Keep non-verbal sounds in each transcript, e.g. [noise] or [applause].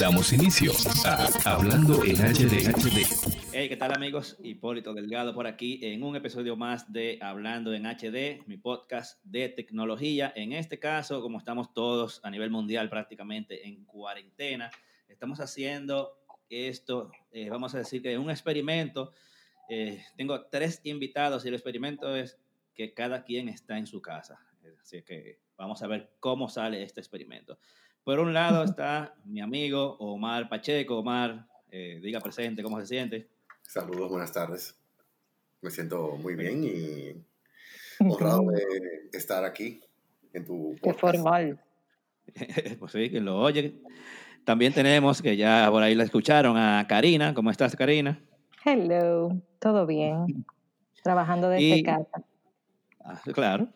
Damos inicio a Hablando en HD. Hey, ¿qué tal amigos? Hipólito Delgado por aquí en un episodio más de Hablando en HD, mi podcast de tecnología. En este caso, como estamos todos a nivel mundial prácticamente en cuarentena, estamos haciendo esto, eh, vamos a decir que un experimento. Eh, tengo tres invitados y el experimento es que cada quien está en su casa. Así que vamos a ver cómo sale este experimento. Por un lado está mi amigo Omar Pacheco. Omar, eh, diga presente, ¿cómo se siente? Saludos, buenas tardes. Me siento muy bien y honrado de estar aquí en tu Qué formal. [laughs] pues sí, que lo oye. También tenemos, que ya por ahí la escucharon, a Karina. ¿Cómo estás, Karina? Hello, todo bien. [laughs] Trabajando desde casa. Ah, claro.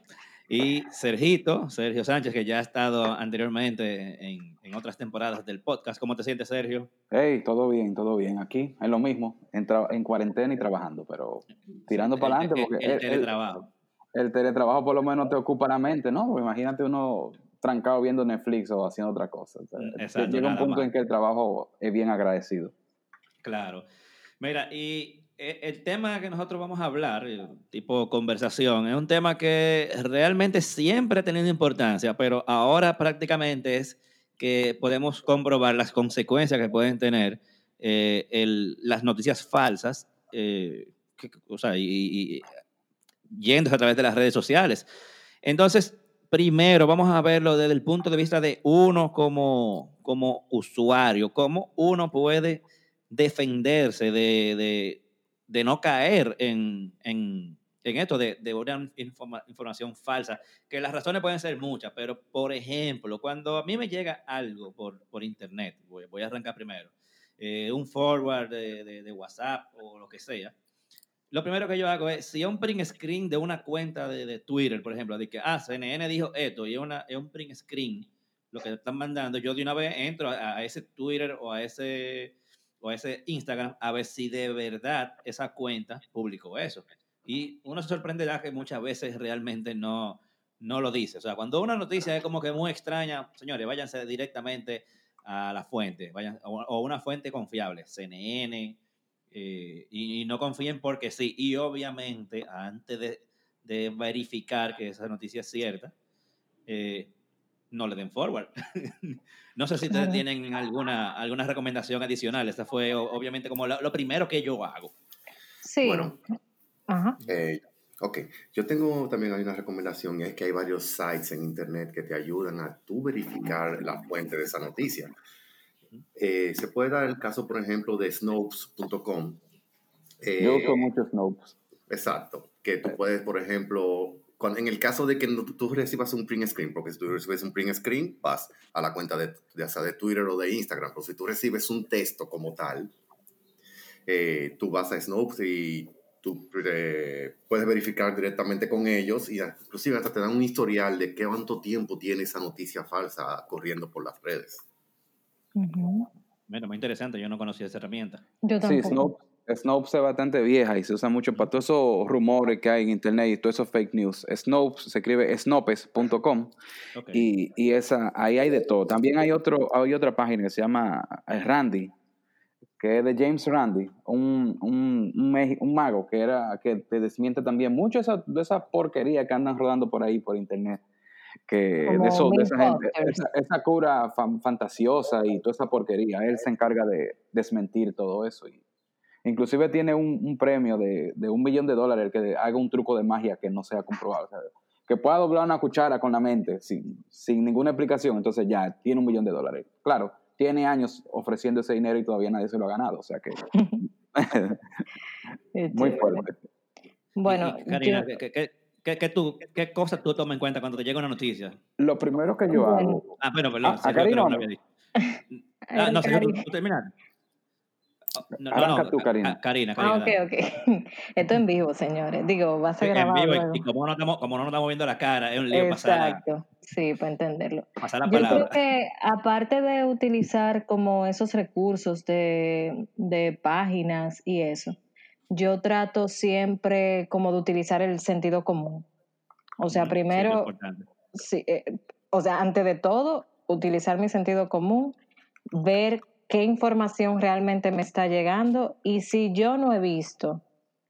Y Sergito, Sergio Sánchez, que ya ha estado anteriormente en, en, otras temporadas del podcast. ¿Cómo te sientes, Sergio? Hey, todo bien, todo bien. Aquí es lo mismo, en, en cuarentena y trabajando, pero tirando para adelante. Porque el, el teletrabajo. El, teletrabajo por lo menos te ocupa la mente, ¿no? Porque imagínate uno trancado viendo Netflix o haciendo otra cosa. O sea, Exacto, llega un punto más. en que el trabajo es bien agradecido. Claro. Mira, y el tema que nosotros vamos a hablar, tipo conversación, es un tema que realmente siempre ha tenido importancia, pero ahora prácticamente es que podemos comprobar las consecuencias que pueden tener eh, las noticias falsas, eh, o sea, y, y yendo a través de las redes sociales. Entonces, primero vamos a verlo desde el punto de vista de uno como, como usuario, cómo uno puede defenderse de, de de no caer en, en, en esto de, de una informa, información falsa, que las razones pueden ser muchas, pero por ejemplo, cuando a mí me llega algo por, por internet, voy, voy a arrancar primero, eh, un forward de, de, de, WhatsApp o lo que sea, lo primero que yo hago es, si es un print screen de una cuenta de, de Twitter, por ejemplo, de que, ah, CNN dijo esto y es, una, es un print screen, lo que están mandando, yo de una vez entro a, a ese Twitter o a ese o ese Instagram a ver si de verdad esa cuenta publicó eso. Y uno se sorprenderá que muchas veces realmente no, no lo dice. O sea, cuando una noticia es como que muy extraña, señores, váyanse directamente a la fuente, vayan, o una fuente confiable, CNN, eh, y, no confíen porque sí. Y obviamente, antes de, de verificar que esa noticia es cierta, eh, no le den forward. [laughs] no sé si ustedes tienen alguna, alguna recomendación adicional. Esta fue obviamente como lo, lo primero que yo hago. Sí. Bueno, Ajá. Eh, ok. Yo tengo también hay una recomendación y es que hay varios sites en internet que te ayudan a tú verificar la fuente de esa noticia. Eh, se puede dar el caso, por ejemplo, de Snopes.com. Eh, yo uso mucho Snopes. Exacto. Que tú puedes, por ejemplo, cuando, en el caso de que no, tú recibas un print screen, porque si tú recibes un print screen, vas a la cuenta de, ya sea de Twitter o de Instagram, pero si tú recibes un texto como tal, eh, tú vas a Snopes y tú eh, puedes verificar directamente con ellos y inclusive hasta te dan un historial de qué cuánto tiempo tiene esa noticia falsa corriendo por las redes. Uh -huh. Bueno, muy interesante, yo no conocía esa herramienta. Yo tampoco. Sí, Snopes Snopes es bastante vieja y se usa mucho para todos esos rumores que hay en internet y todos esos fake news. Snopes se escribe snopes.com [laughs] okay. y, y, esa, ahí hay de todo. También hay, otro, hay otra página que se llama Randy, que es de James Randy, un, un, un, un mago que, era, que te desmiente también mucho esa, de esa porquería que andan rodando por ahí por internet. Que de, eso, de esa, gente, esa, esa, cura fan, fantasiosa y toda esa porquería, él se encarga de desmentir todo eso. Y, Inclusive tiene un, un premio de, de, un millón de dólares el que haga un truco de magia que no sea comprobado. O sea, que pueda doblar una cuchara con la mente sin, sin ninguna explicación, entonces ya tiene un millón de dólares. Claro, tiene años ofreciendo ese dinero y todavía nadie se lo ha ganado. O sea que... [laughs] muy fuerte. Bueno, y, Karina, yo... ¿qué, qué, qué, qué, tú, ¿qué cosas tú tomas en cuenta cuando te llega una noticia? Lo primero que yo bueno. hago... Ah, bueno, perdón. ¿A, a Karina no? [laughs] Ah, no, terminaste. No, Arranca no, tú, Karina. Karina, Karina. Ah, ok, ok. [laughs] Esto en vivo, señores. Digo, va a ser grabado. En vivo, y, y como, no estamos, como no nos estamos viendo la cara, es un lío Exacto. pasar. Sí, para entenderlo. Pasar la Yo palabra. creo que aparte de utilizar como esos recursos de, de páginas y eso, yo trato siempre como de utilizar el sentido común. O sea, primero, sí, eh, o sea, antes de todo, utilizar mi sentido común, ver qué información realmente me está llegando y si yo no he visto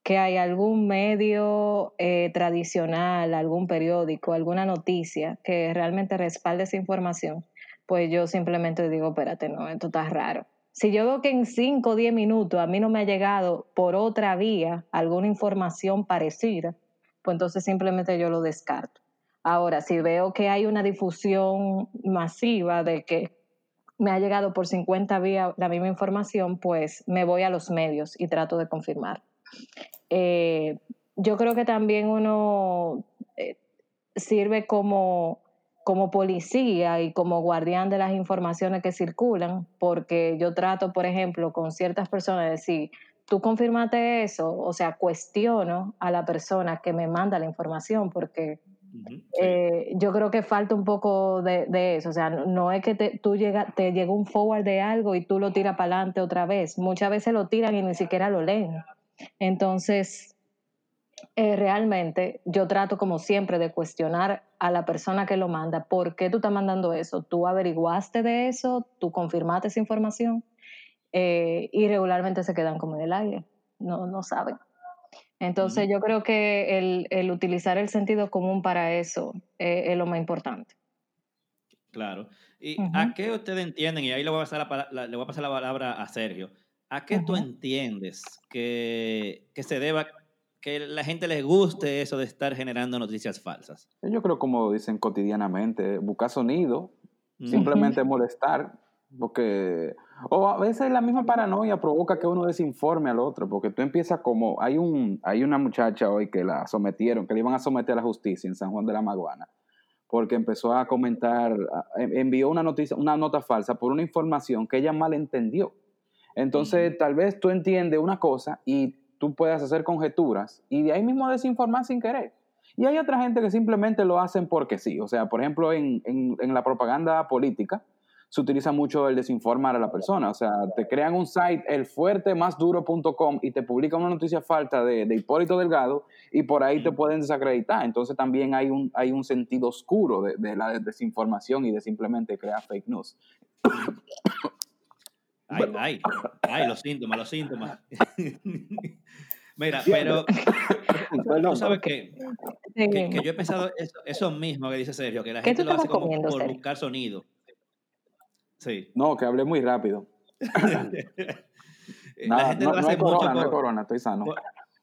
que hay algún medio eh, tradicional, algún periódico, alguna noticia que realmente respalde esa información, pues yo simplemente digo, espérate, no, esto está raro. Si yo veo que en 5 o 10 minutos a mí no me ha llegado por otra vía alguna información parecida, pues entonces simplemente yo lo descarto. Ahora, si veo que hay una difusión masiva de que me ha llegado por 50 vías la misma información, pues me voy a los medios y trato de confirmar. Eh, yo creo que también uno eh, sirve como, como policía y como guardián de las informaciones que circulan, porque yo trato, por ejemplo, con ciertas personas de decir, tú confirmate eso, o sea, cuestiono a la persona que me manda la información, porque eh, yo creo que falta un poco de, eso, o sea, no, es que te, tú llega, te llega un forward de algo y tú lo tiras para adelante otra vez, muchas veces lo tiran y ni siquiera lo leen. Entonces, eh, realmente yo trato como siempre de cuestionar a la persona que lo manda, ¿por qué tú estás mandando eso? ¿Tú averiguaste de eso? ¿Tú confirmaste esa información? Eh, y regularmente se quedan como en el aire, no, no saben. Entonces yo creo que el, el, utilizar el sentido común para eso eh, es lo más importante. Claro. ¿Y a qué ustedes entienden? Y ahí le voy a pasar la, le voy a pasar la palabra a Sergio. ¿A qué tú entiendes que, que se deba que la gente les guste eso de estar generando noticias falsas? Yo creo como dicen cotidianamente, buscar sonido, simplemente molestar, porque o a veces la misma paranoia provoca que uno desinforme al otro, porque tú empiezas como, hay un hay una muchacha hoy que la sometieron, que le iban a someter a la justicia en San Juan de la Maguana, porque empezó a comentar, envió una noticia, una nota falsa por una información que ella malentendió. Entonces, tal vez tú entiendes una cosa y tú puedas hacer conjeturas y de ahí mismo desinformar sin querer. Y hay otra gente que simplemente lo hacen porque sí. O sea, por ejemplo, en, en la propaganda política, se utiliza mucho el desinformar a la persona. O sea, te crean un site, elfuertemasduro.com, y te publican una noticia falta de, Hipólito Delgado, y por ahí te pueden desacreditar. Entonces también hay un, hay un sentido oscuro de, la desinformación y de simplemente crear fake news. Ay, ay, ay, los síntomas, los síntomas. [laughs] Mira, pero tú sabes que, que, yo he pensado eso, mismo que dice Sergio, que la gente lo hace como por buscar sonido. No, que hablé muy rápido. [laughs] la gente lo hace mucho corona, corona, estoy sano.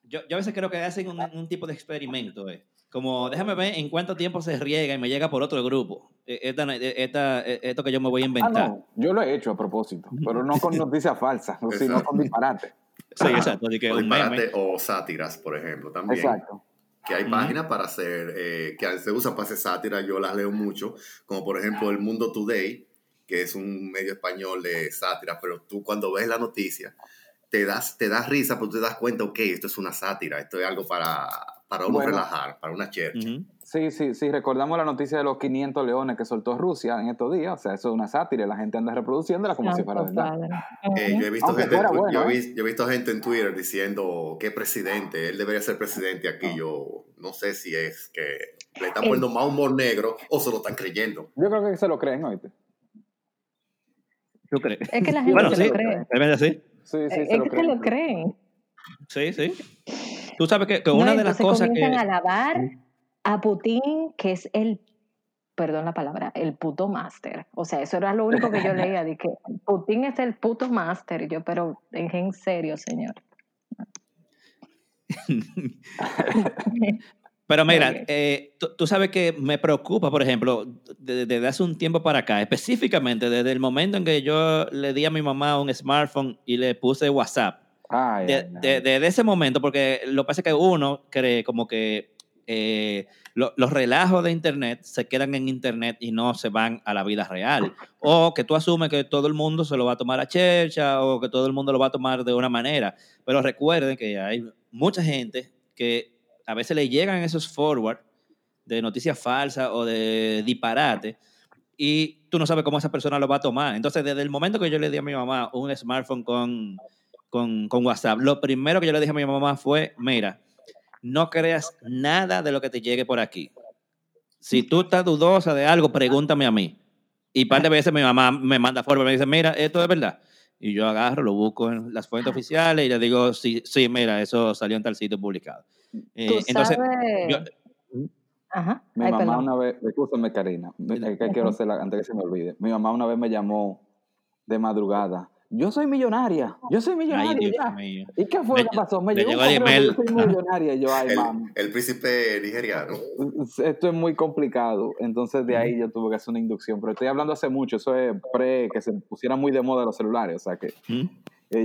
Yo, yo, a veces creo que hacen un, tipo de experimento, eh. como déjame ver en cuánto tiempo se riega y me llega por otro grupo. E, esta, e, esta, e, esto que yo me voy a inventar. Ah, no. Yo lo he hecho a propósito, pero no con [laughs] noticias falsas, sino con disparate. Sí, exacto. que o disparate o sátiras, por ejemplo, también. Exacto que hay páginas para hacer, eh, que se usan para hacer sátira, yo las leo mucho, como por ejemplo El Mundo Today, que es un medio español de sátira, pero tú cuando ves la noticia, te das, te das risa, pero te das cuenta, ok, esto es una sátira, esto es algo para, para uno relajar, para una chercha. Sí, sí, sí, recordamos la noticia de los 500 leones que soltó Rusia en estos días, o sea, eso es una sátira y la gente anda reproduciéndola como si fuera verdad. Eh, yo, he visto gente, yo, he visto, gente en Twitter diciendo que presidente, él debería ser presidente aquí, ah. yo no sé si es que le están poniendo más humor negro o se lo están creyendo. Yo creo que se lo creen, oíste. ¿Tú crees? Es que la [laughs] gente bueno, se lo cree. Sí, sí, es que se lo creen. Sí, sí. Tú sabes que, que una de las cosas que... comienzan a alabar a Putin, que es el, perdón la palabra, el puto máster. O sea, eso era lo único que yo leía, de que Putin es el puto máster. Yo, pero en serio, señor. [laughs] Pero mira, eh, tú, sabes que me preocupa, por ejemplo, desde, hace un tiempo para acá, específicamente desde el momento en que yo le di a mi mamá un smartphone y le puse WhatsApp. desde ese momento, porque lo que pasa es que uno cree como que eh, los relajos de Internet se quedan en Internet y no se van a la vida real. O que tú asumes que todo el mundo se lo va a tomar a chercha o que todo el mundo lo va a tomar de una manera. Pero recuerden que hay mucha gente que a veces le llegan esos forward de noticias falsas o de disparate y tú no sabes cómo esa persona lo va a tomar. Entonces, desde el momento que yo le di a mi mamá un smartphone con, con, WhatsApp, lo primero que yo le dije a mi mamá fue, mira, no creas nada de lo que te llegue por aquí. Si tú estás dudosa de algo, pregúntame a mí. Y un par de veces mi mamá me manda forward y me dice, mira, esto es verdad. Y yo agarro, lo busco en las fuentes oficiales y le digo, sí, sí, mira, eso salió en tal sitio publicado. Eh, entonces, yo, Ajá. Mi mamá una vez, escúchame Karina, que quiero hacer antes que se me olvide. Mi mamá una vez me llamó de madrugada. Yo soy millonaria, yo soy millonaria. ¿Y qué fue lo que pasó? Me, llegó, un yo soy millonaria. Yo, ay, [laughs] el, el, príncipe nigeriano. [laughs] Esto es muy complicado. Entonces de ahí yo tuve que hacer una inducción. Pero estoy hablando hace mucho. Eso es pre que se pusieran muy de moda los celulares. O sea que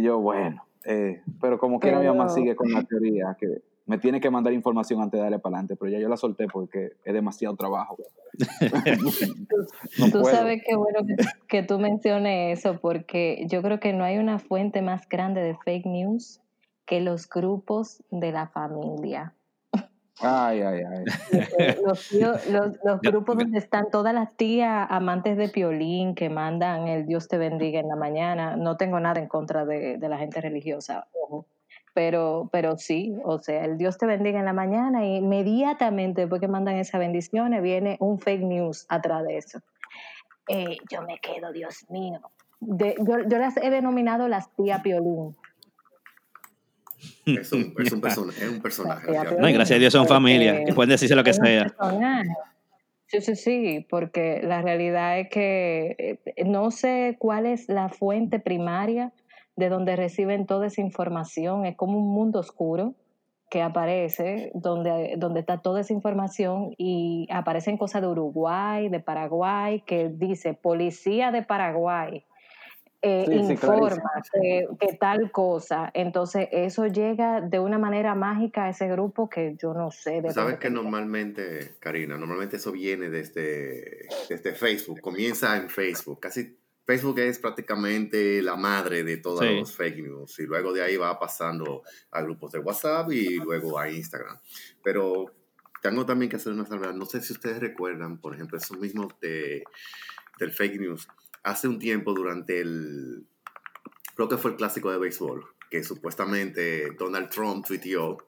yo, bueno. Eh, pero como que mi mamá sigue con la teoría que me tiene que mandar información antes de darle para adelante, pero ya yo la solté porque es demasiado trabajo. [laughs] tú sabes qué bueno que, tú menciones eso, porque yo creo que no hay una fuente más grande de fake news que los grupos de la familia. Ay, ay, ay. [laughs] Los, los, grupos donde están todas las tías amantes de Piolín que mandan el Dios te bendiga en la mañana. No tengo nada en contra de, de la gente religiosa, ojo pero, pero sí, o sea, el Dios te bendiga en la mañana y inmediatamente después que mandan esas bendiciones viene un fake news atrás de eso. Eh, yo me quedo, Dios mío. yo, yo, las he denominado las tía Piolín. Es un, es un, es un personaje. No, y gracias a Dios son familia, que pueden decirse lo que sea. Sí, sí, sí, porque la realidad es que eh, no sé cuál es la fuente primaria de donde reciben toda esa información. Es como un mundo oscuro que aparece, donde, donde está toda esa información y aparecen cosas de Uruguay, de Paraguay, que dice policía de Paraguay. Eh, informa que, tal cosa. Entonces, eso llega de una manera mágica a ese grupo que yo no sé. De Sabes que normalmente, Karina, normalmente eso viene desde, desde Facebook, comienza en Facebook, casi Facebook es prácticamente la madre de todos los fake news y luego de ahí va pasando a grupos de WhatsApp y luego a Instagram. Pero tengo también que hacer una salvedad. No sé si ustedes recuerdan, por ejemplo, eso mismo de, del fake news. Hace un tiempo durante el, creo que fue el clásico de béisbol, que supuestamente Donald Trump tuiteó,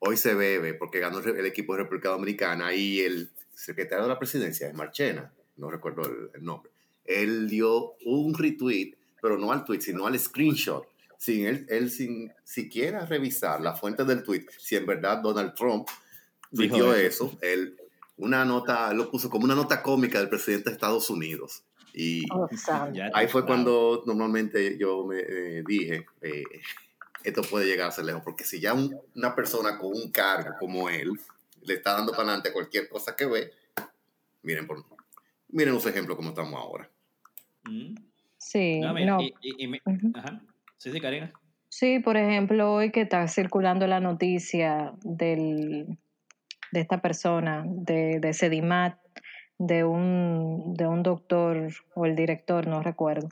hoy se bebe porque ganó el equipo de República Dominicana y el secretario de la presidencia es Marchena, no recuerdo el nombre él dio un retweet, pero no al tweet, sino al screenshot, sin él, él sin siquiera revisar la fuente del tweet, si en verdad Donald Trump dijo eso, él una nota, lo puso como una nota cómica del presidente de Estados Unidos. Y oh, ahí fue cuando normalmente yo me eh, dije, eh, esto puede llegar a ser lejos, porque si ya una persona con un cargo como él le está dando para adelante cualquier cosa que ve, miren, por, miren los ejemplos como estamos ahora. Sí, Sí, sí, Karina. Sí, por ejemplo, hoy que está circulando la noticia del, de esta persona, de, de Sedimat, de un, de un doctor o el director, no recuerdo,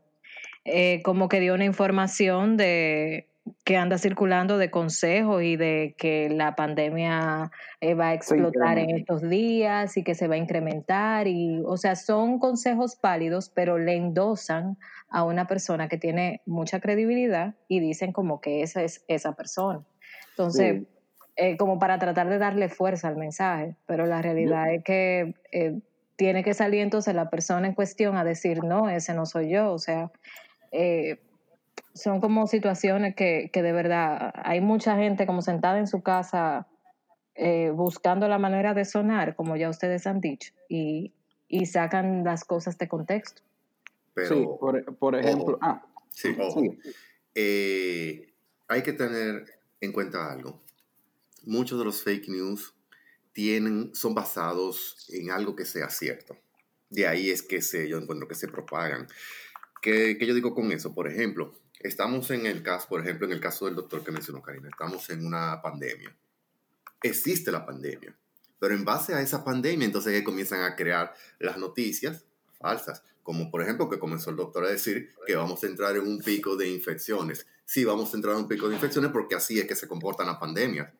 eh, como que dio una información de que anda circulando de consejos y de que la pandemia eh, va a explotar en estos días y que se va a incrementar y o sea son consejos pálidos pero le endosan a una persona que tiene mucha credibilidad y dicen como que esa es esa persona. Entonces eh, como para tratar de darle fuerza al mensaje pero la realidad es que eh, tiene que salir entonces la persona en cuestión a decir no ese no soy yo o sea eh, son como situaciones que, que, de verdad hay mucha gente como sentada en su casa eh, buscando la manera de sonar, como ya ustedes han dicho, y, y sacan las cosas de contexto. sí, por, ejemplo. ah, sí, eh, hay que tener en cuenta algo. Muchos de los fake news tienen, son basados en algo que sea cierto. De ahí es que se, yo encuentro que se propagan. ¿Qué, ¿Qué yo digo con eso? Por ejemplo, Estamos en el caso, por ejemplo, en el caso del doctor que mencionó Karina, estamos en una pandemia. Existe la pandemia, pero en base a esa pandemia, entonces comienzan a crear las noticias falsas, como por ejemplo que comenzó el doctor a decir que vamos a entrar en un pico de infecciones. Sí, vamos a entrar en un pico de infecciones porque así es que se comportan las pandemias.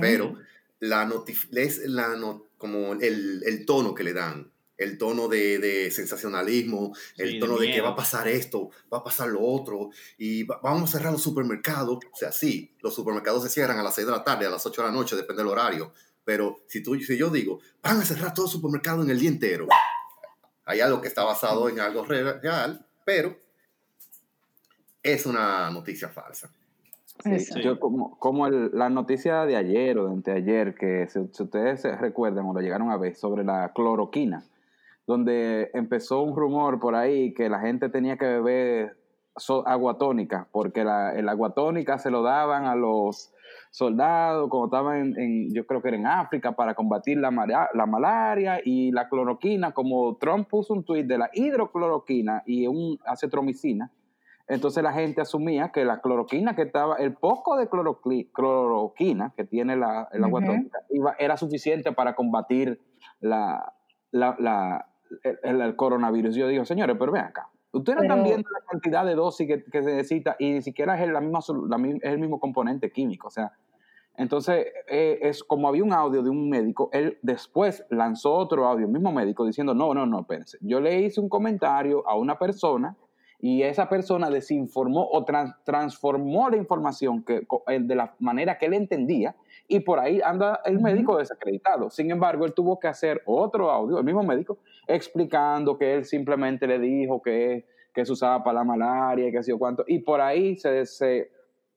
Pero la, es la como el, el tono que le dan el tono de, sensacionalismo, el tono de, que va a pasar esto, va a pasar lo otro, y vamos a cerrar los supermercados. O sea, sí, los supermercados se cierran a las 6 de la tarde, a las 8 de la noche, depende del horario. Pero si, tú, si yo digo, van a cerrar todo el supermercado en el día entero, hay algo que está basado en algo real, pero es una noticia falsa. Yo como, como la noticia de ayer o de anteayer, que si, ustedes se recuerdan o lo llegaron a ver, sobre la cloroquina, donde empezó un rumor por ahí que la gente tenía que beber agua tónica, porque la, el agua tónica se lo daban a los soldados cuando estaban en, yo creo que era en África, para combatir la, la malaria y la cloroquina, como Trump puso un tuit de la hidrocloroquina y un acetromicina, entonces la gente asumía que la cloroquina que estaba, el poco de cloroquina que tiene la, el agua tónica era suficiente para combatir la, la, el, coronavirus. Yo digo, señores, pero ven acá. Ustedes no están viendo la cantidad de dosis que, se necesita y ni siquiera es, la misma, es el mismo componente químico. O sea, entonces, eh, es como había un audio de un médico, él después lanzó otro audio, el mismo médico, diciendo, no, no, no, espérense. Yo le hice un comentario a una persona y esa persona desinformó o transformó la información que, de la manera que él entendía y por ahí anda el médico desacreditado. Sin embargo, él tuvo que hacer otro audio, el mismo médico, explicando que él simplemente le dijo que, que se usaba para la malaria y que sé yo cuánto, y por ahí se, se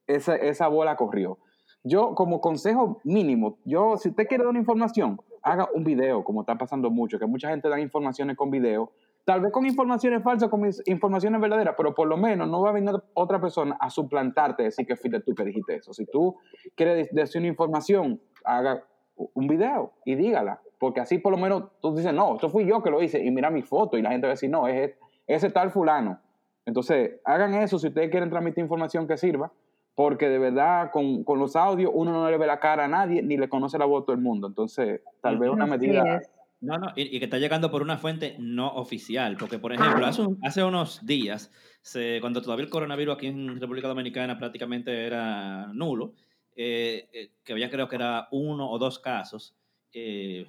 esa, esa bola corrió. Yo, como consejo mínimo, yo, si usted quiere dar una información, haga un video, como está pasando mucho, que mucha gente da informaciones con video, Tal vez con informaciones falsas, con informaciones verdaderas, pero por lo menos no va a venir otra persona a suplantarte y decir que fuiste tú que dijiste eso. Si tú quieres decir una información, haga un video y dígala, porque así por lo menos tú dices, no, esto fui yo que lo hice y mira mi foto y la gente va a decir, no, es ese tal fulano. Entonces, hagan eso si ustedes quieren transmitir información que sirva, porque de verdad con, con los audios uno no le ve la cara a nadie ni le conoce la voz a todo el mundo. Entonces, tal vez una medida no, no, y, que está llegando por una fuente no oficial, porque por ejemplo, hace, hace unos días, se, cuando todavía el coronavirus aquí en República Dominicana prácticamente era nulo, eh, eh, que había creo que era uno o dos casos, eh,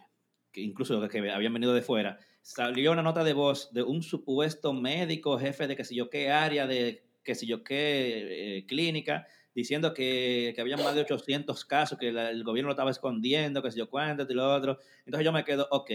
que incluso que habían venido de fuera, salió una nota de voz de un supuesto médico, jefe de que sé yo qué área, de que sé yo qué clínica, diciendo que, que había más de 800 casos, que el gobierno lo estaba escondiendo, que sé yo cuánto, y lo otro. Entonces yo me quedo, ok,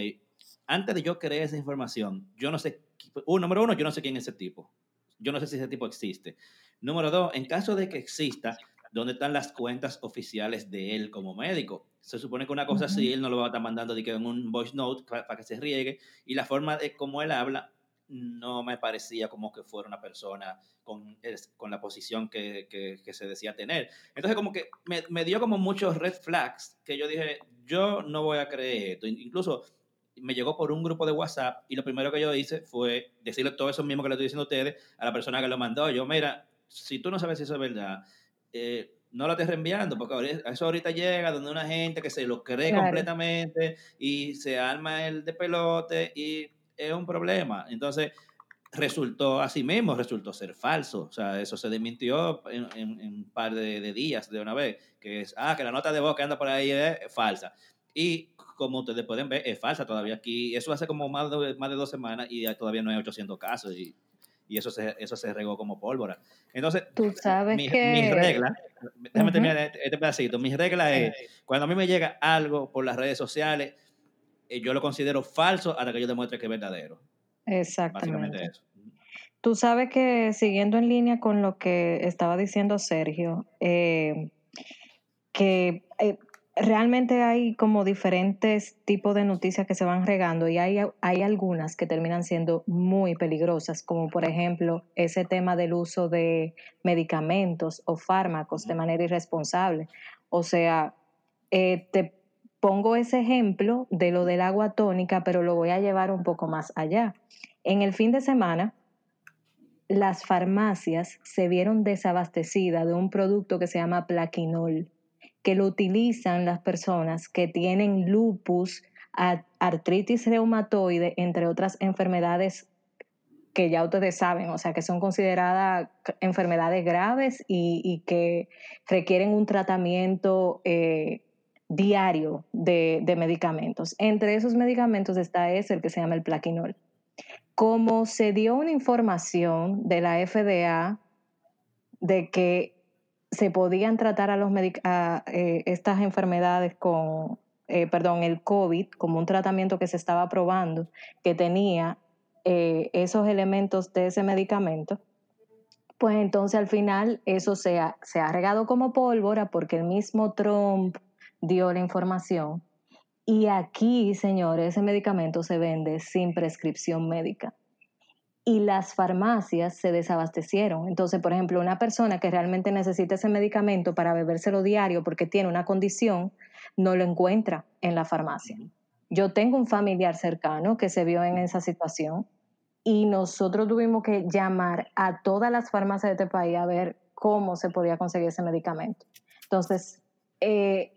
antes de yo creer esa información, yo no sé, un, número uno, yo no sé quién es ese tipo. Yo no sé si ese tipo existe. Número dos, en caso de que exista, ¿dónde están las cuentas oficiales de él como médico? Se supone que una cosa así, él no lo va a estar mandando de que en un voice note para que se riegue, y la forma de cómo él habla no me parecía como que fuera una persona con, con la posición que, que, se decía tener. Entonces como que me, me, dio como muchos red flags que yo dije, yo no voy a creer esto. Incluso me llegó por un grupo de WhatsApp y lo primero que yo hice fue decirle todo eso mismo que le estoy diciendo a ustedes a la persona que lo mandó. Yo, mira, si tú no sabes si eso es verdad, eh, no lo estés reenviando, porque eso ahorita llega donde una gente que se lo cree completamente y se arma el de pelote y es un problema. Entonces, resultó así mismo, resultó ser falso. O sea, eso se desmintió en, un par de, días de una vez, que es, ah, que la nota de voz que anda por ahí es, falsa. Y como ustedes pueden ver, es falsa todavía aquí. Eso hace como más de, más de dos semanas y todavía no hay 800 casos y, y eso, se, eso se regó como pólvora. Entonces, tú sabes mi, que... mi regla, déjame terminar este, este pedacito, mi regla es, cuando a mí me llega algo por las redes sociales, yo lo considero falso hasta que yo demuestre que es verdadero. Exactamente. Tú sabes que siguiendo en línea con lo que estaba diciendo Sergio, eh, que eh, realmente hay como diferentes tipos de noticias que se van regando y hay, hay algunas que terminan siendo muy peligrosas, como por ejemplo ese tema del uso de medicamentos o fármacos de manera irresponsable. O sea, te pongo ese ejemplo de lo del agua tónica, pero lo voy a llevar un poco más allá. En el fin de semana, las farmacias se vieron desabastecidas de un producto que se llama plaquinol, que lo utilizan las personas que tienen lupus, artritis reumatoide, entre otras enfermedades que ya ustedes saben, o sea, que son consideradas enfermedades graves y, que requieren un tratamiento eh, diario de, medicamentos. Entre esos medicamentos está ese, el que se llama el plaquinol. Como se dio una información de la FDA de que se podían tratar a, los eh, estas enfermedades con, eh, perdón, el COVID como un tratamiento que se estaba probando, que tenía eh, esos elementos de ese medicamento, pues entonces al final eso se ha, se ha regado como pólvora porque el mismo Trump dio la información. Y aquí, señores, ese medicamento se vende sin prescripción médica. Y las farmacias se desabastecieron. Entonces, por ejemplo, una persona que realmente necesita ese medicamento para bebérselo diario porque tiene una condición, no lo encuentra en la farmacia. Yo tengo un familiar cercano que se vio en esa situación y nosotros tuvimos que llamar a todas las farmacias de este país a ver cómo se podía conseguir ese medicamento. Entonces, eh,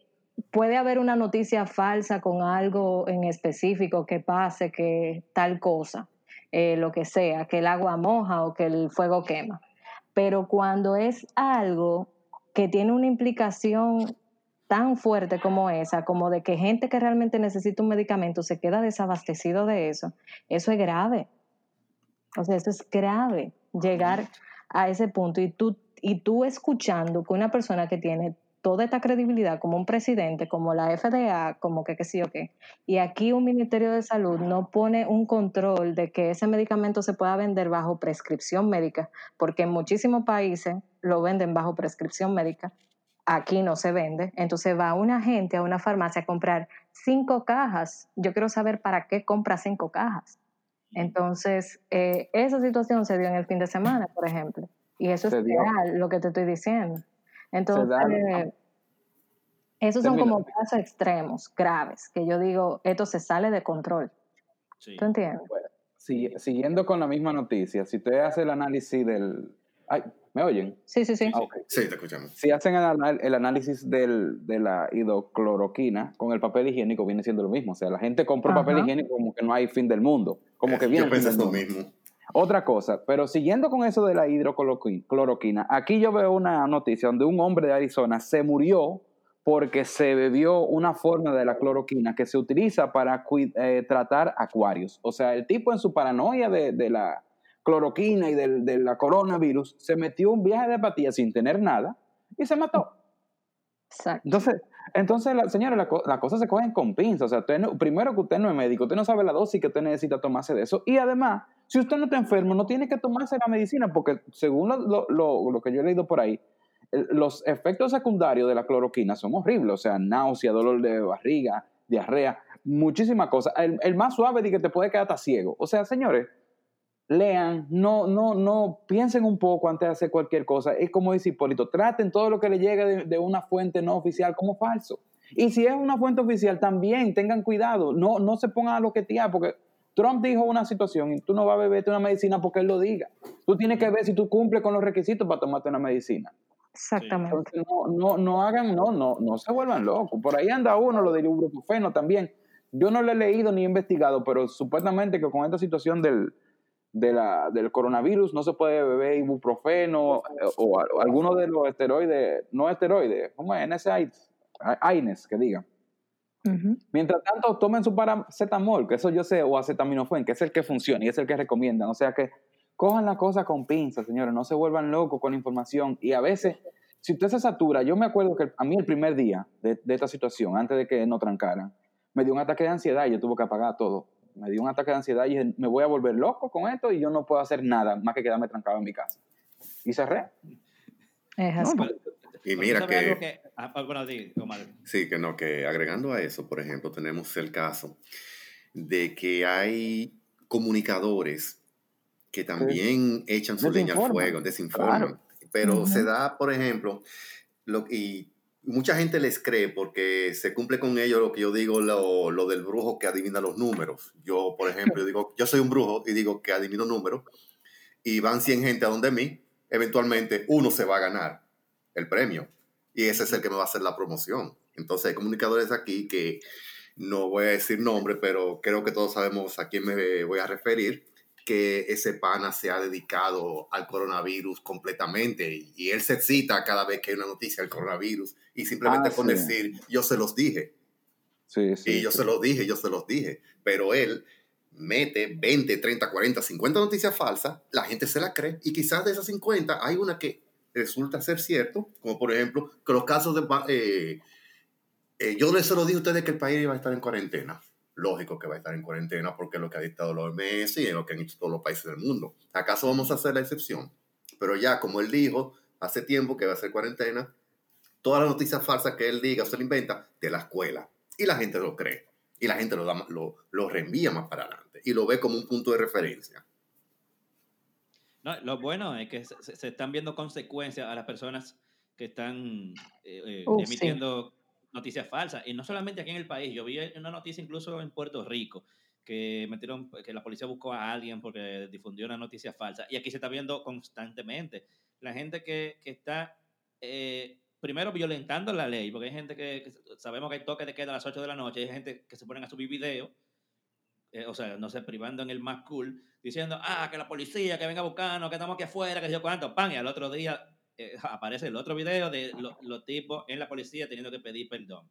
puede haber una noticia falsa con algo en específico que pase, que tal cosa, eh, lo que sea, que el agua moja o que el fuego quema. Pero cuando es algo que tiene una implicación tan fuerte como esa, como de que gente que realmente necesita un medicamento se queda desabastecido de eso, eso es grave. O sea, eso es grave, llegar a ese punto y tú, y tú escuchando que una persona que tiene toda esta credibilidad como un presidente, como la FDA, como que qué sé yo qué, y aquí un Ministerio de Salud no pone un control de que ese medicamento se pueda vender bajo prescripción médica, porque en muchísimos países lo venden bajo prescripción médica, aquí no se vende, entonces va una gente a una farmacia a comprar cinco cajas, yo quiero saber para qué compra cinco cajas. Entonces, eh, esa situación se dio en el fin de semana, por ejemplo, y eso es real, lo que te estoy diciendo. Entonces, esos son como casos extremos, graves, que yo digo, esto se sale de control. ¿Tú entiendes? siguiendo con la misma noticia, si usted hace el análisis del... Ay, ¿Me oyen? Sí, sí, sí. Sí, te escuchamos. Si hacen el, análisis del, de la hidrocloroquina con el papel higiénico, viene siendo lo mismo. O sea, la gente compra papel higiénico como que no hay fin del mundo. Como que viene. Yo lo mismo. Otra cosa, pero siguiendo con eso de la hidrocloroquina, aquí yo veo una noticia donde un hombre de Arizona se murió porque se bebió una forma de la cloroquina que se utiliza para eh, tratar acuarios. O sea, el tipo en su paranoia de, la cloroquina y de, la coronavirus se metió un viaje de apatía sin tener nada y se mató. Exacto. Entonces, entonces la, señora, las la cosas se cogen con pinzas. O sea, primero que usted no es médico, usted no sabe la dosis que usted necesita tomarse de eso. Y además, si usted no está enfermo, no tiene que tomarse la medicina, porque según lo, que yo he leído por ahí, los efectos secundarios de la cloroquina son horribles, o sea, náusea, dolor de barriga, diarrea, muchísimas cosas. El, más suave de que te puede quedar hasta ciego. O sea, señores, lean, no, no, no, piensen un poco antes de hacer cualquier cosa. Es como dice Hipólito, traten todo lo que le llegue de, de, una fuente no oficial como falso. Y si es una fuente oficial, también tengan cuidado, no, no se pongan a lo que tía, porque Trump dijo una situación y tú no vas a beberte una medicina porque él lo diga. Tú tienes que ver si tú cumples con los requisitos para tomarte una medicina. Exactamente. Entonces, no, no, no hagan, no, no, no se vuelvan locos. Por ahí anda uno, lo del ibuprofeno también. Yo no lo he leído ni he investigado, pero supuestamente que con esta situación del, de la, del coronavirus no se puede beber ibuprofeno eh, o, alguno de los esteroides, no esteroides, ¿cómo es? NSAIDs, AINES, que digan. Mientras tanto, tomen su paracetamol, que eso yo sé, o acetaminofén, que es el que funciona y es el que recomiendan. O sea que cojan la cosa con pinzas, señores, no se vuelvan locos con la información. Y a veces, si usted se satura, yo me acuerdo que a mí el primer día de, esta situación, antes de que nos trancaran, me dio un ataque de ansiedad y yo tuve que apagar todo. Me dio un ataque de ansiedad y dije, me voy a volver loco con esto y yo no puedo hacer nada más que quedarme trancado en mi casa. Y cerré. Es así. Y mira que... Ah, sí, que no, que agregando a eso, por ejemplo, tenemos el caso de que hay comunicadores que también echan su leña al fuego, desinforman. Pero se da, por ejemplo, lo, y mucha gente les cree porque se cumple con ellos lo que yo digo, lo, lo del brujo que adivina los números. Yo, por ejemplo, yo digo, yo soy un brujo y digo que adivino números y van 100 gente a donde mí, eventualmente uno se va a ganar el premio. Y ese es el que me va a hacer la promoción. Entonces hay comunicadores aquí que no voy a decir nombre, pero creo que todos sabemos a quién me voy a referir, que ese pana se ha dedicado al coronavirus completamente y él se cita cada vez que hay una noticia del coronavirus y simplemente ah, con decir, yo se los dije. Sí, sí, y yo se los dije, yo se los dije. Pero él mete 20, 30, 40, 50 noticias falsas, la gente se la cree y quizás de esas 50 hay una que resulta ser cierto, como por ejemplo que los casos de... Eh, eh, yo les se lo dije a ustedes que el país iba a estar en cuarentena. Lógico que va a estar en cuarentena porque es lo que ha dictado los OMS y es lo que han hecho todos los países del mundo. ¿Acaso vamos a hacer la excepción? Pero ya, como él dijo hace tiempo que va a ser cuarentena, todas las noticias falsas que él diga o se le inventa, te las cuela. Y la gente lo cree. Y la gente lo, da, lo, lo reenvía más para adelante. Y lo ve como un punto de referencia. No, lo bueno es que se, están viendo consecuencias a las personas que están eh, eh, emitiendo noticias falsas. Y no solamente aquí en el país. Yo vi una noticia incluso en Puerto Rico que metieron, que la policía buscó a alguien porque difundió una noticia falsa. Y aquí se está viendo constantemente. La gente que, que está, eh, primero, violentando la ley, porque hay gente que, sabemos que hay toque de queda a las 8 de la noche, hay gente que se ponen a subir videos, o sea, no sé, privando en el más cool, diciendo, ah, que la policía, que venga a buscarnos, que estamos aquí afuera, que yo cuánto, pan, y al otro día eh, [laughs] aparece el otro video de los tipos en la policía teniendo que pedir perdón.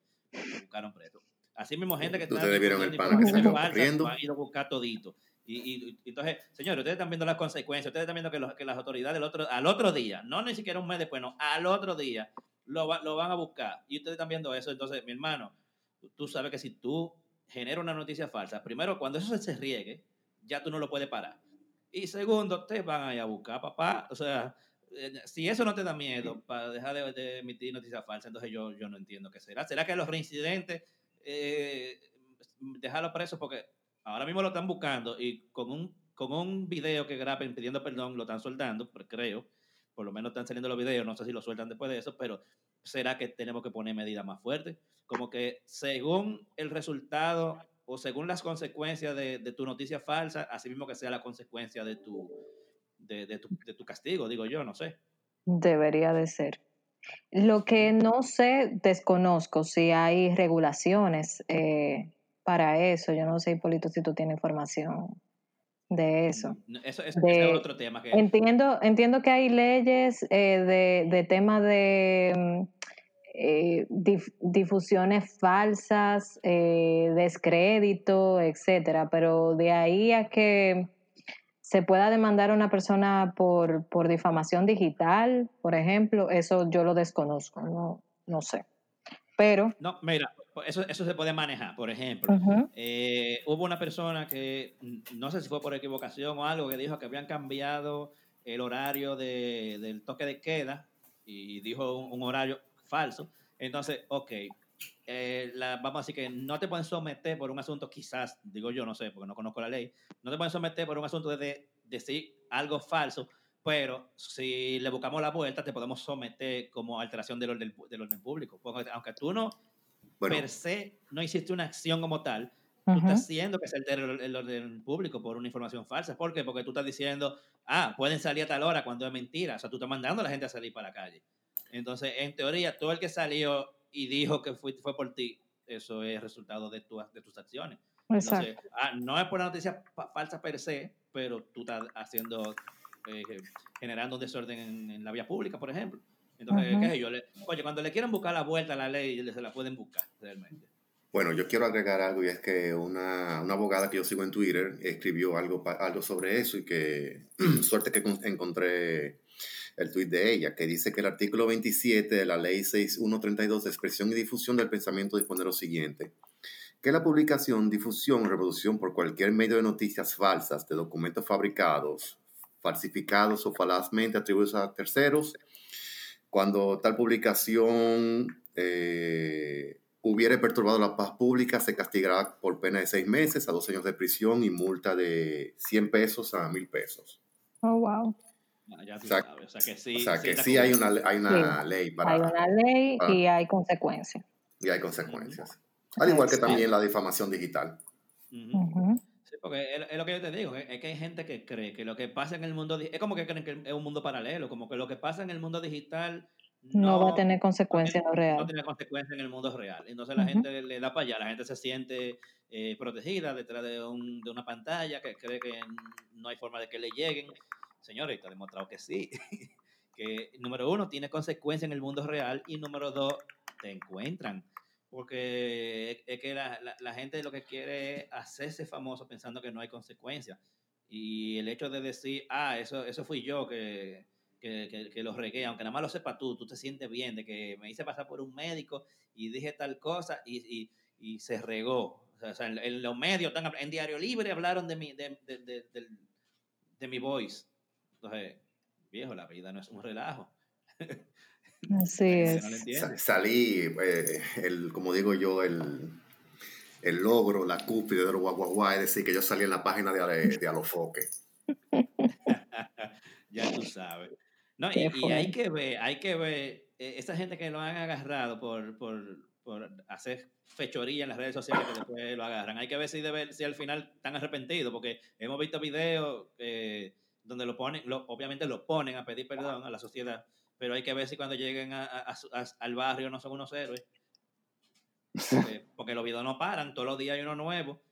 Buscaron preso. Así mismo gente que está... Ustedes vieron el pan que salió corriendo. Han ido a buscar todito. Y, y, entonces, señores, ustedes están viendo las consecuencias, ustedes están viendo que, los, que las autoridades otro, al otro día, no ni siquiera un mes después, no, al otro día lo, lo van a buscar. Y ustedes están viendo eso. Entonces, mi hermano, tú sabes que si tú generas una noticia falsa, primero, cuando eso se riegue, ya tú no lo puedes parar. Y segundo, te van a ir a buscar, papá. O sea, eh, si eso no te da miedo para dejar de, emitir noticias falsas, entonces yo, yo no entiendo qué será. ¿Será que los reincidentes eh, dejarlo preso? Porque ahora mismo lo están buscando y con un, con un video que graben pidiendo perdón lo están soltando, creo. Por lo menos están saliendo los videos, no sé si lo sueltan después de eso, pero ¿será que tenemos que poner medidas más fuertes? Como que según el resultado o según las consecuencias de, tu noticia falsa, así mismo que sea la consecuencia de tu, de, tu, castigo, digo yo, no sé. Debería de ser. Lo que no sé, desconozco si hay regulaciones eh, para eso. Yo no sé, Hipólito, si tú tienes información de eso. Eso, es otro tema. Entiendo, entiendo que hay leyes eh, de, de tema de mm, eh, difusiones falsas, descrédito, etcétera, pero de ahí a que se pueda demandar a una persona por, por difamación digital, por ejemplo, eso yo lo desconozco, no, no sé. Pero. No, mira, eso, eso se puede manejar. Por ejemplo, eh, hubo una persona que, no sé si fue por equivocación o algo, que dijo que habían cambiado el horario de, del toque de queda y dijo un horario falso. Entonces, ok, eh, vamos a decir que no te pueden someter por un asunto, quizás, digo yo, no sé, porque no conozco la ley, no te pueden someter por un asunto de, decir algo falso, pero si le buscamos la vuelta, te podemos someter como alteración del orden, del orden público. Porque aunque tú no, per se, no hiciste una acción como tal, tú estás haciendo que se altere el, orden público por una información falsa. ¿Por qué? Porque tú estás diciendo, ah, pueden salir a tal hora cuando es mentira. O sea, tú estás mandando a la gente a salir para la calle. Entonces, en teoría, todo el que salió y dijo que fue, fue por ti, eso es resultado de, tu, de tus acciones. Entonces, ah, no es por la noticia falsa per se, pero tú estás haciendo, eh, generando un desorden en, la vía pública, por ejemplo. Entonces, ¿qué yo? Le, oye, cuando le quieran buscar la vuelta a la ley, se la pueden buscar realmente. Bueno, yo quiero agregar algo y es que una, una abogada que yo sigo en Twitter escribió algo, algo sobre eso y que [clears throat] suerte que encontré el tuit de ella, que dice que el artículo 27 de la ley 6132 de expresión y difusión del pensamiento dispone lo siguiente, que la publicación, difusión o reproducción por cualquier medio de noticias falsas de documentos fabricados, falsificados o falazmente atribuidos a terceros, cuando tal publicación eh, hubiere perturbado la paz pública, se castigará por pena de seis meses a dos años de prisión y multa de 100 pesos a 1000 pesos. Oh, wow. Ya o, sea, o sea, que sí, o sea, que sí hay una, hay una ley para... Hay una ley y hay consecuencias. Y hay consecuencias. Al igual que también la difamación digital. Sí, porque es, lo que yo te digo, es que hay gente que cree que lo que pasa en el mundo es como que creen que es un mundo paralelo, como que lo que pasa en el mundo digital no, va a tener consecuencias no, real. No tiene consecuencias en el mundo real. Entonces la gente le da para allá, la gente se siente eh, protegida detrás de, un, de una pantalla que cree que no hay forma de que le lleguen. Señores, está demostrado que sí. [laughs] que número uno, tiene consecuencias en el mundo real y número dos, te encuentran. Porque es que la, la, gente lo que quiere es hacerse famoso pensando que no hay consecuencias. Y el hecho de decir, ah, eso, eso fui yo que, que, que, lo regué, aunque nada más lo sepa tú, tú te sientes bien de que me hice pasar por un médico y dije tal cosa y, y, y se regó. O sea, en, los medios, en Diario Libre hablaron de mi, de, de, de mi voice. Entonces, viejo, la vida no es un relajo. Así es. salí, eh, el, como digo yo, el, el logro, la cúspide de los guaguaguá, es decir, que yo salí en la página de, de Alofoque. [laughs] ya tú sabes. No, y, y, hay que ver, hay que ver, eh, esa gente que lo han agarrado por, por, por hacer fechoría en las redes sociales que después lo agarran. Hay que ver si, debe, si al final están arrepentidos, porque hemos visto videos eh, donde lo ponen, lo, obviamente lo ponen a pedir perdón a la sociedad, pero hay que ver si cuando lleguen a, a, al barrio no son unos héroes. Porque, [laughs] porque los videos no paran, todos los días hay uno nuevo.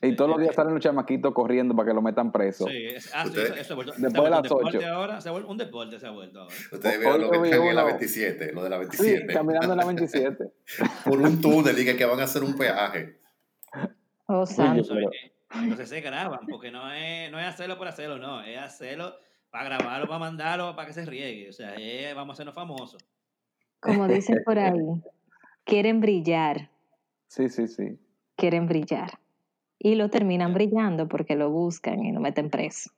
Y todos los días salen los chamaquitos corriendo para que lo metan preso. Sí, ah, sí eso, Después de las 8. Ahora, se vuelve, un deporte se ha vuelto ahora. Ustedes vieron lo que están en la 27, lo de la 27. Sí, caminando en la 27. [laughs] Por un túnel y que van a hacer un peaje. Oh, santo. Entonces se graban, porque no es, no es hacerlo por hacerlo, no, es hacerlo para grabarlo, para mandarlo, para que se riegue. O sea, vamos a hacernos famosos. Como dicen por ahí, quieren brillar. Sí, sí, sí. Quieren brillar y lo terminan brillando porque lo buscan y lo meten preso.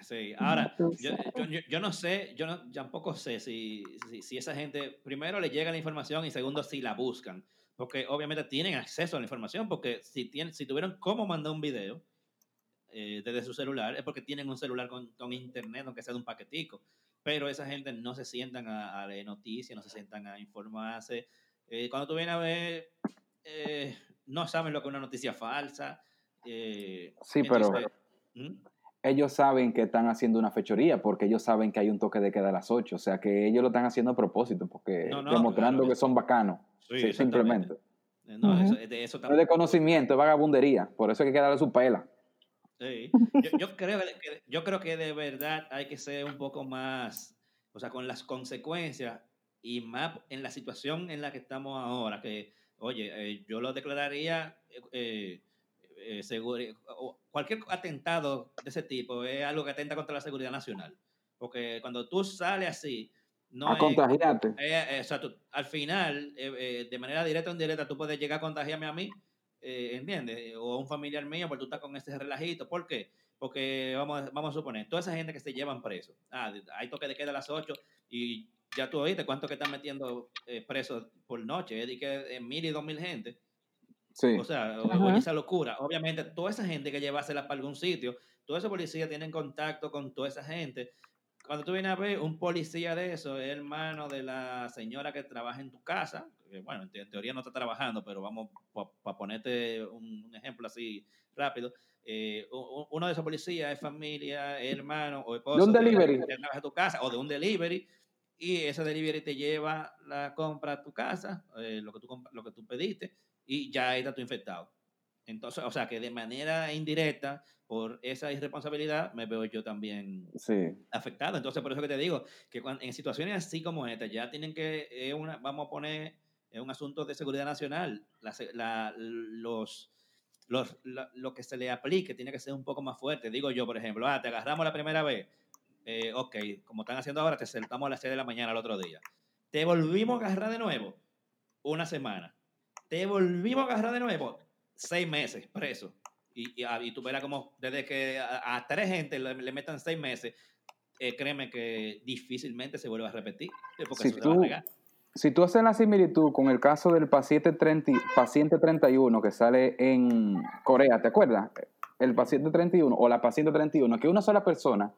Sí, ahora, yo, yo, yo, no sé, yo no, tampoco sé si, si, si, esa gente, primero le llega la información y segundo si la buscan, porque obviamente tienen acceso a la información, porque si, tienen, si tuvieron cómo mandar un video eh, desde su celular, es porque tienen un celular con, con, internet, aunque sea de un paquetico, pero esa gente no se sientan a, a leer noticias, no se sientan a informarse. Eh, cuando tú vienes a ver, eh, no saben lo que es una noticia falsa. Sí, pero ¿Mm? ellos saben que están haciendo una fechoría porque ellos saben que hay un toque de queda a las 8. O sea, que ellos lo están haciendo a propósito porque demostrando que son bacanos. Sí, simplemente. Eh, no, eso, de eso no es de conocimiento, es vagabundería. Por eso hay que darle su pela. Sí. [laughs] Yo, yo, creo que, yo creo que de verdad hay que ser un poco más, o sea, con las consecuencias y más en la situación en la que estamos ahora, que oye, eh, yo lo declararía eh, eh, seguro, cualquier atentado de ese tipo es algo que atenta contra la seguridad nacional. Porque cuando tú sales así, no a contagiarte. o sea, al final, de manera directa o indirecta, tú puedes llegar a contagiarme a mí, ¿entiendes? O a un familiar mío, porque tú estás con ese relajito. ¿Por qué? Porque vamos, vamos a suponer, toda esa gente que se llevan presos, ah, hay toque de queda a las 8 y ya tú oíste cuánto que están metiendo eh, presos por noche, ¿eh? que mil y dos mil gente. Sí. O sea, oye, esa locura. Obviamente, toda esa gente que llevásela para algún sitio, todos esos policías tienen contacto con toda esa gente. Cuando tú vienes a ver un policía de eso, es hermano de la señora que trabaja en tu casa, que bueno, en teoría no está trabajando, pero vamos, para ponerte un, ejemplo así rápido, eh, uno de esos policías es familia, hermano o esposo de un delivery. trabaja en tu casa, o de un delivery, y ese delivery te lleva la compra a tu casa, eh, lo, que tú, lo que tú pediste, y ya está tu infectado. Entonces, o sea, que de manera indirecta, por esa irresponsabilidad, me veo yo también sí. afectado. Entonces, por eso que te digo, que cuando, en situaciones así como esta, ya tienen que, eh, una, vamos a poner, es un asunto de seguridad nacional, la, la, los, los, lo que se le aplique tiene que ser un poco más fuerte. Digo yo, por ejemplo, ah, te agarramos la primera vez, eh, ok, como están haciendo ahora, te sentamos a las 6 de la mañana el otro día. Te volvimos a agarrar de nuevo una semana. Te volvimos a agarrar de nuevo seis meses preso. Y, y, ah, tú verás como desde que a, tres gente le, metan seis meses, eh, créeme que difícilmente se vuelve a repetir. Porque si, tú, si tú haces la similitud con el caso del paciente, 30, paciente 31 que sale en Corea, ¿te acuerdas? El paciente 31 o la paciente 31, que una sola persona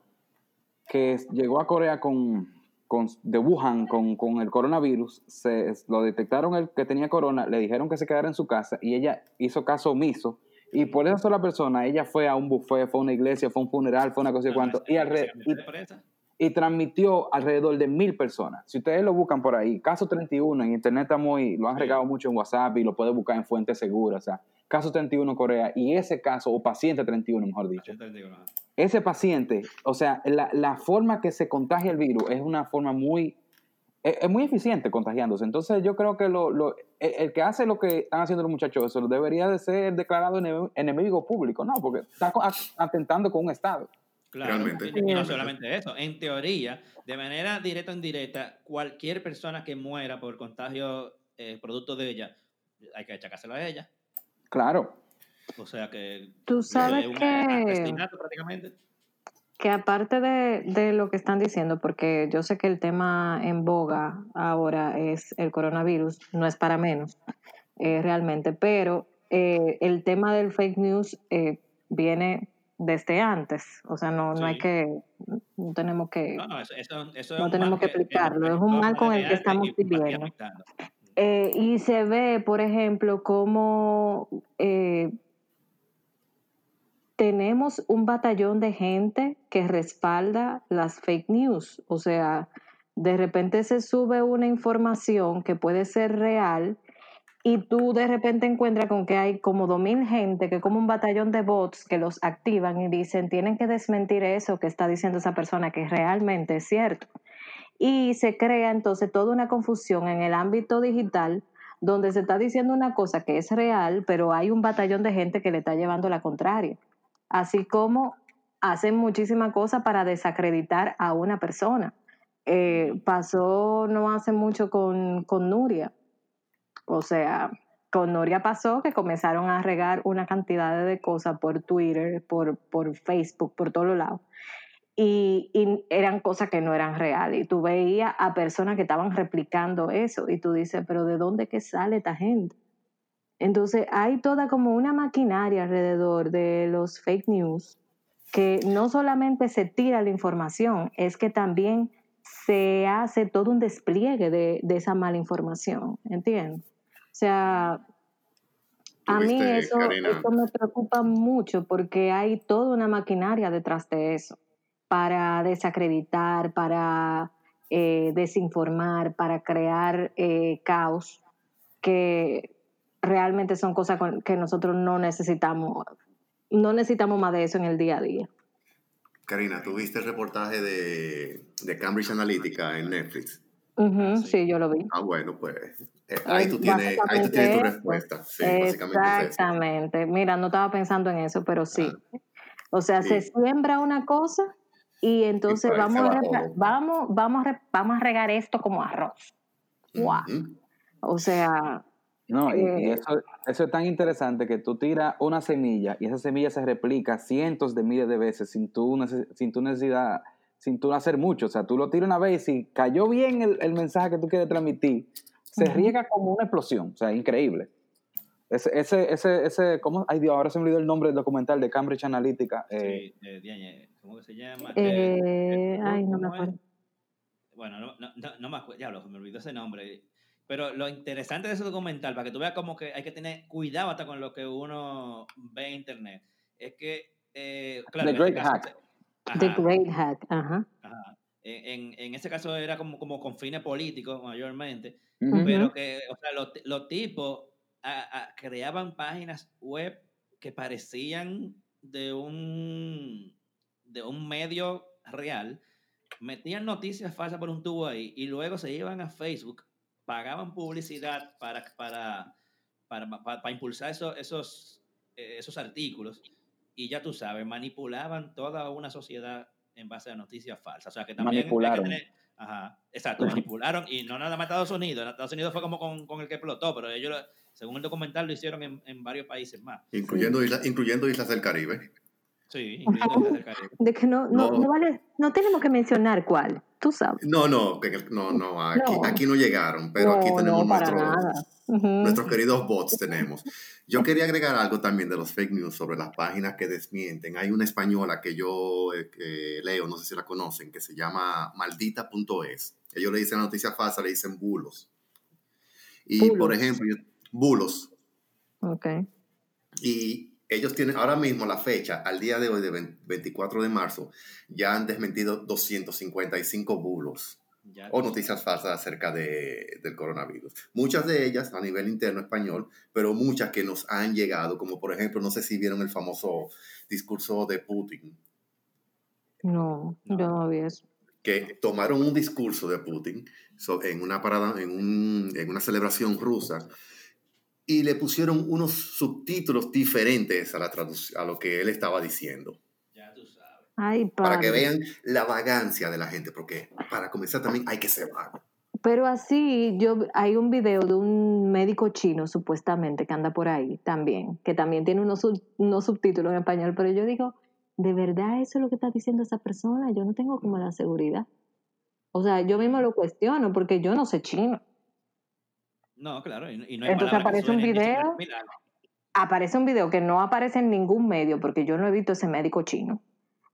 que llegó a Corea con, con de Wuhan con, con, el coronavirus, se, lo detectaron el que tenía corona, le dijeron que se quedara en su casa y ella hizo caso omiso. Y por esa sola persona, ella fue a un buffet, fue a una iglesia, fue a un funeral, fue una cosa y cuanto. Y, y, transmitió alrededor de mil personas. Si ustedes lo buscan por ahí, caso 31, en internet está muy, lo han regado mucho en WhatsApp y lo pueden buscar en fuentes seguras. O sea, caso 31 Corea y ese caso, o paciente 31, mejor dicho. Ese paciente, o sea, la, la, forma que se contagia el virus es una forma muy, es, muy eficiente contagiándose. Entonces yo creo que lo, lo, el, que hace lo que están haciendo los muchachos, eso debería de ser declarado enemigo público, ¿no? Porque está atentando con un Estado. Claro, y no solamente eso, en teoría, de manera directa o indirecta, cualquier persona que muera por contagio eh, producto de ella, hay que achacárselo a ella. Claro. O sea que. Tú sabes que. prácticamente. que aparte de, lo que están diciendo, porque yo sé que el tema en boga ahora es el coronavirus, no es para menos eh, realmente, pero eh, el tema del fake news eh, viene desde antes, o sea, no, no hay que, no tenemos que, no, eso, no tenemos que explicarlo, es un mal con el que estamos viviendo. Y se ve, por ejemplo, cómo tenemos un batallón de gente que respalda las fake news. O sea, de repente se sube una información que puede ser real y tú de repente encuentras con que hay como dos mil gente, que como un batallón de bots que los activan y dicen, tienen que desmentir eso que está diciendo esa persona, que realmente es cierto. Y se crea entonces toda una confusión en el ámbito digital donde se está diciendo una cosa que es real, pero hay un batallón de gente que le está llevando la contraria así como hacen muchísimas cosas para desacreditar a una persona. Eh, pasó no hace mucho con, Nuria. O sea, con Nuria pasó que comenzaron a regar una cantidad de cosas por Twitter, por, por Facebook, por todos lados. Y, y, eran cosas que no eran reales. Y tú veías a personas que estaban replicando eso y tú dices, pero ¿de dónde que sale esta gente? Entonces hay toda como una maquinaria alrededor de los fake news que no solamente se tira la información, es que también se hace todo un despliegue de, esa mala información, ¿entiendes? O sea, a mí eso, me preocupa mucho porque hay toda una maquinaria detrás de eso para desacreditar, para eh, desinformar, para crear eh, caos que realmente son cosas que nosotros no necesitamos, no necesitamos más de eso en el día a día. Karina, ¿tú viste el reportaje de, Cambridge Analytica en Netflix? Ah, sí. yo lo vi. Ah, bueno, pues eh, ahí, tú tienes, ahí tú tienes tu respuesta. Sí, exactamente. Mira, no estaba pensando en eso, pero sí. Ah. O sea, se siembra una cosa y entonces vamos, a vamos, vamos, a vamos a regar esto como arroz. Wow. O sea, no, y, eh, eso, eso, es tan interesante que tú tiras una semilla y esa semilla se replica cientos de miles de veces sin tu, sin tu necesidad, sin tú hacer mucho. O sea, tú lo tiras una vez y cayó bien el, mensaje que tú quieres transmitir, se riega como una explosión. O sea, increíble. Ese, ese, ese, ese ¿cómo? Ay Dios, ahora se me olvidó el nombre del documental de Cambridge Analytica. Eh, sí, eh, ¿cómo se llama? Eh, ay, no me acuerdo. Bueno, no, no, no, no me acuerdo, ya me olvidó ese nombre pero lo interesante de ese documental, para que tú veas como que hay que tener cuidado hasta con lo que uno ve en internet, es que, eh, claro, The Great Hack. The Great Hack, ajá. En, en, ese caso era como, como con fines políticos mayormente, pero que, o sea, los, los tipos creaban páginas web que parecían de un, de un medio real, metían noticias falsas por un tubo ahí y luego se iban a Facebook pagaban publicidad para, para, para, para, impulsar esos, esos, eh, esos artículos y ya tú sabes, manipulaban toda una sociedad en base a noticias falsas. O sea, que también manipularon. ajá, exacto, manipularon y no nada más Estados Unidos. Estados Unidos fue como con, con el que explotó, pero ellos, según el documental, lo hicieron en, en varios países más. Incluyendo, incluyendo islas del Caribe. Sí, De que no, no, no. vale, no tenemos que mencionar cuál, tú sabes. No, no, no, no, aquí no, aquí no llegaron, pero aquí tenemos nuestros, nuestros queridos bots tenemos. Yo quería agregar algo también de los fake news sobre las páginas que desmienten. Hay una española que yo eh, leo, no sé si la conocen, que se llama maldita.es. Ellos le dicen noticias falsas, le dicen bulos. Y por ejemplo, bulos. Ok. Y ellos tienen ahora mismo la fecha, al día de hoy, de 24 de marzo, ya han desmentido 255 bulos o noticias falsas acerca de, del coronavirus. Muchas de ellas a nivel interno español, pero muchas que nos han llegado, como por ejemplo, no sé si vieron el famoso discurso de Putin. No, yo no vi eso. Que tomaron un discurso de Putin en una parada, en, un, en una celebración rusa y le pusieron unos subtítulos diferentes a, la a lo que él estaba diciendo. Ya tú sabes. Ay, para que vean la vagancia de la gente, porque para comenzar también hay que ser vago. Pero así, yo hay un video de un médico chino, supuestamente, que anda por ahí también, que también tiene unos, unos subtítulos en español, pero yo digo, ¿de verdad eso es lo que está diciendo esa persona? Yo no tengo como la seguridad. O sea, yo mismo lo cuestiono porque yo no sé chino. No, claro, y, no hay Entonces aparece un video, aparece un video que no aparece en ningún medio porque yo no he visto ese médico chino,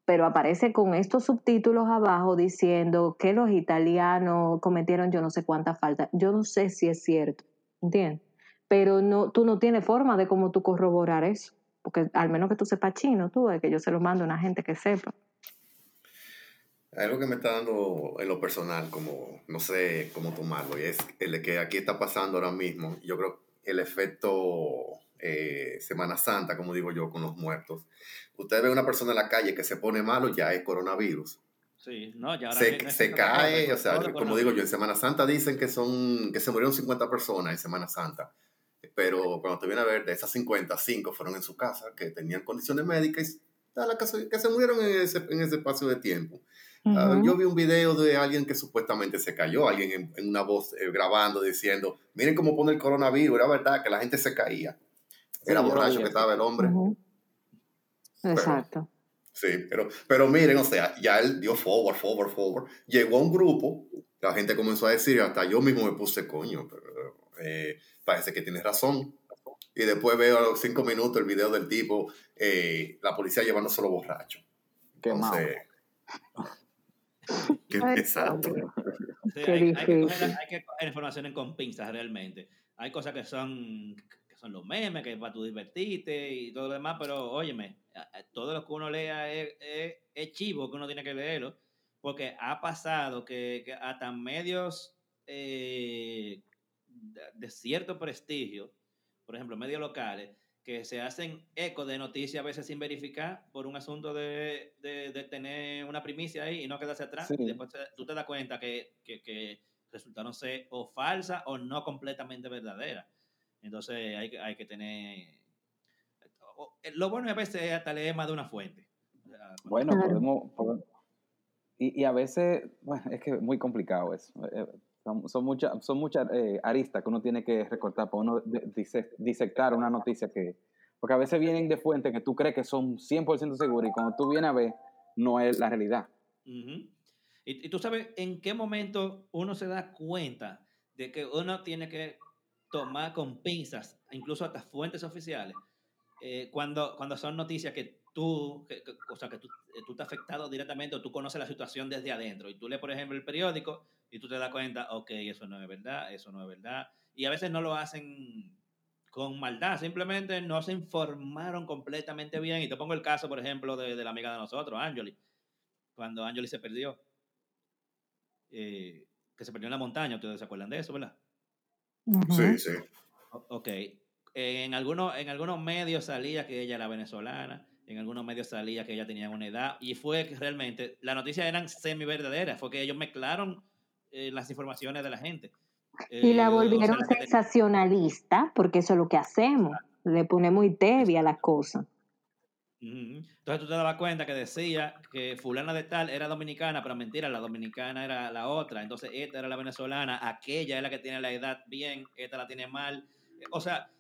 pero aparece con estos subtítulos abajo diciendo que los italianos cometieron yo no sé cuánta falta. Yo no sé si es cierto, ¿entiendes? Pero no, tú no tienes forma de cómo tú corroborar eso, porque al menos que tú sepas chino, tú, de que yo se lo mando a una gente que sepa. Algo que me está dando en lo personal, como no sé cómo tomarlo, y es el de que aquí está pasando ahora mismo. Yo creo el efecto eh, Semana Santa, como digo yo, con los muertos. Usted ve una persona en la calle que se pone malo, ya es coronavirus. Sí, no, ya ahora se, se cae, o sea, como digo yo, en Semana Santa dicen que son que se murieron 50 personas en Semana Santa, pero cuando te viene a ver, de esas 50, 5 fueron en su casa, que tenían condiciones médicas y que se murieron en ese, en ese espacio de tiempo. Ah, yo vi un video de alguien que supuestamente se cayó, alguien en, una voz eh, grabando diciendo, miren cómo pone el coronavirus, era verdad que la gente se caía. Era borracho que estaba el hombre. Exacto. sí, pero, pero miren, o sea, ya él dio forward, forward, forward. Llegó a un grupo, la gente comenzó a decir, hasta yo mismo me puse coño, pero, eh, parece que tienes razón. Y después veo a los cinco minutos el video del tipo, eh, la policía llevándoselo borracho. Qué Entonces, [laughs] Qué pesado. hay, que coger, información con pinzas realmente. Hay cosas que son, que son los memes, que es para tu divertirte y todo lo demás, pero óyeme, todo lo que uno lea es, es, chivo que uno tiene que leerlo, porque ha pasado que, que hasta medios eh, de cierto prestigio, por ejemplo, medios locales, que se hacen eco de noticias a veces sin verificar por un asunto de, de, tener una primicia ahí y no quedarse atrás. Y después tú te das cuenta que, que, que, resultaron ser o falsas o no completamente verdaderas. Entonces hay, hay que tener... Lo bueno es a veces hasta leer más de una fuente. Bueno, podemos... y, y, a veces, bueno, es que es muy complicado eso. Son, son muchas son muchas eh, aristas que uno tiene que recortar para uno disectar una noticia que... Porque a veces vienen de fuentes que tú crees que son 100% seguras y cuando tú vienes a ver, no es la realidad. y, y, tú sabes en qué momento uno se da cuenta de que uno tiene que tomar con pinzas, incluso hasta fuentes oficiales, eh, cuando, cuando son noticias que tú, o sea, que tú, eh, tú estás afectado directamente o tú conoces la situación desde adentro y tú lees, por ejemplo, el periódico y tú te das cuenta, ok, eso no es verdad, eso no es verdad. Y a veces no lo hacen con maldad, simplemente no se informaron completamente bien. Y te pongo el caso, por ejemplo, de, la amiga de nosotros, Angeli, cuando Angeli se perdió, eh, que se perdió en la montaña, ustedes se acuerdan de eso, ¿verdad? Sí, sí. ok, en algunos, en algunos medios salía que ella era venezolana, en algunos medios salía que ella tenía una edad, y fue que realmente las noticias eran semi verdaderas, fue que ellos mezclaron eh, las informaciones de la gente. y la eh, volvieron sensacionalista, porque eso es lo que hacemos, le ponemos muy tebia a las cosas. Entonces tú te dabas cuenta que decía que fulana de tal era dominicana, pero mentira, la dominicana era la otra. Entonces esta era la venezolana, aquella es la que tiene la edad bien, esta la tiene mal. O sea,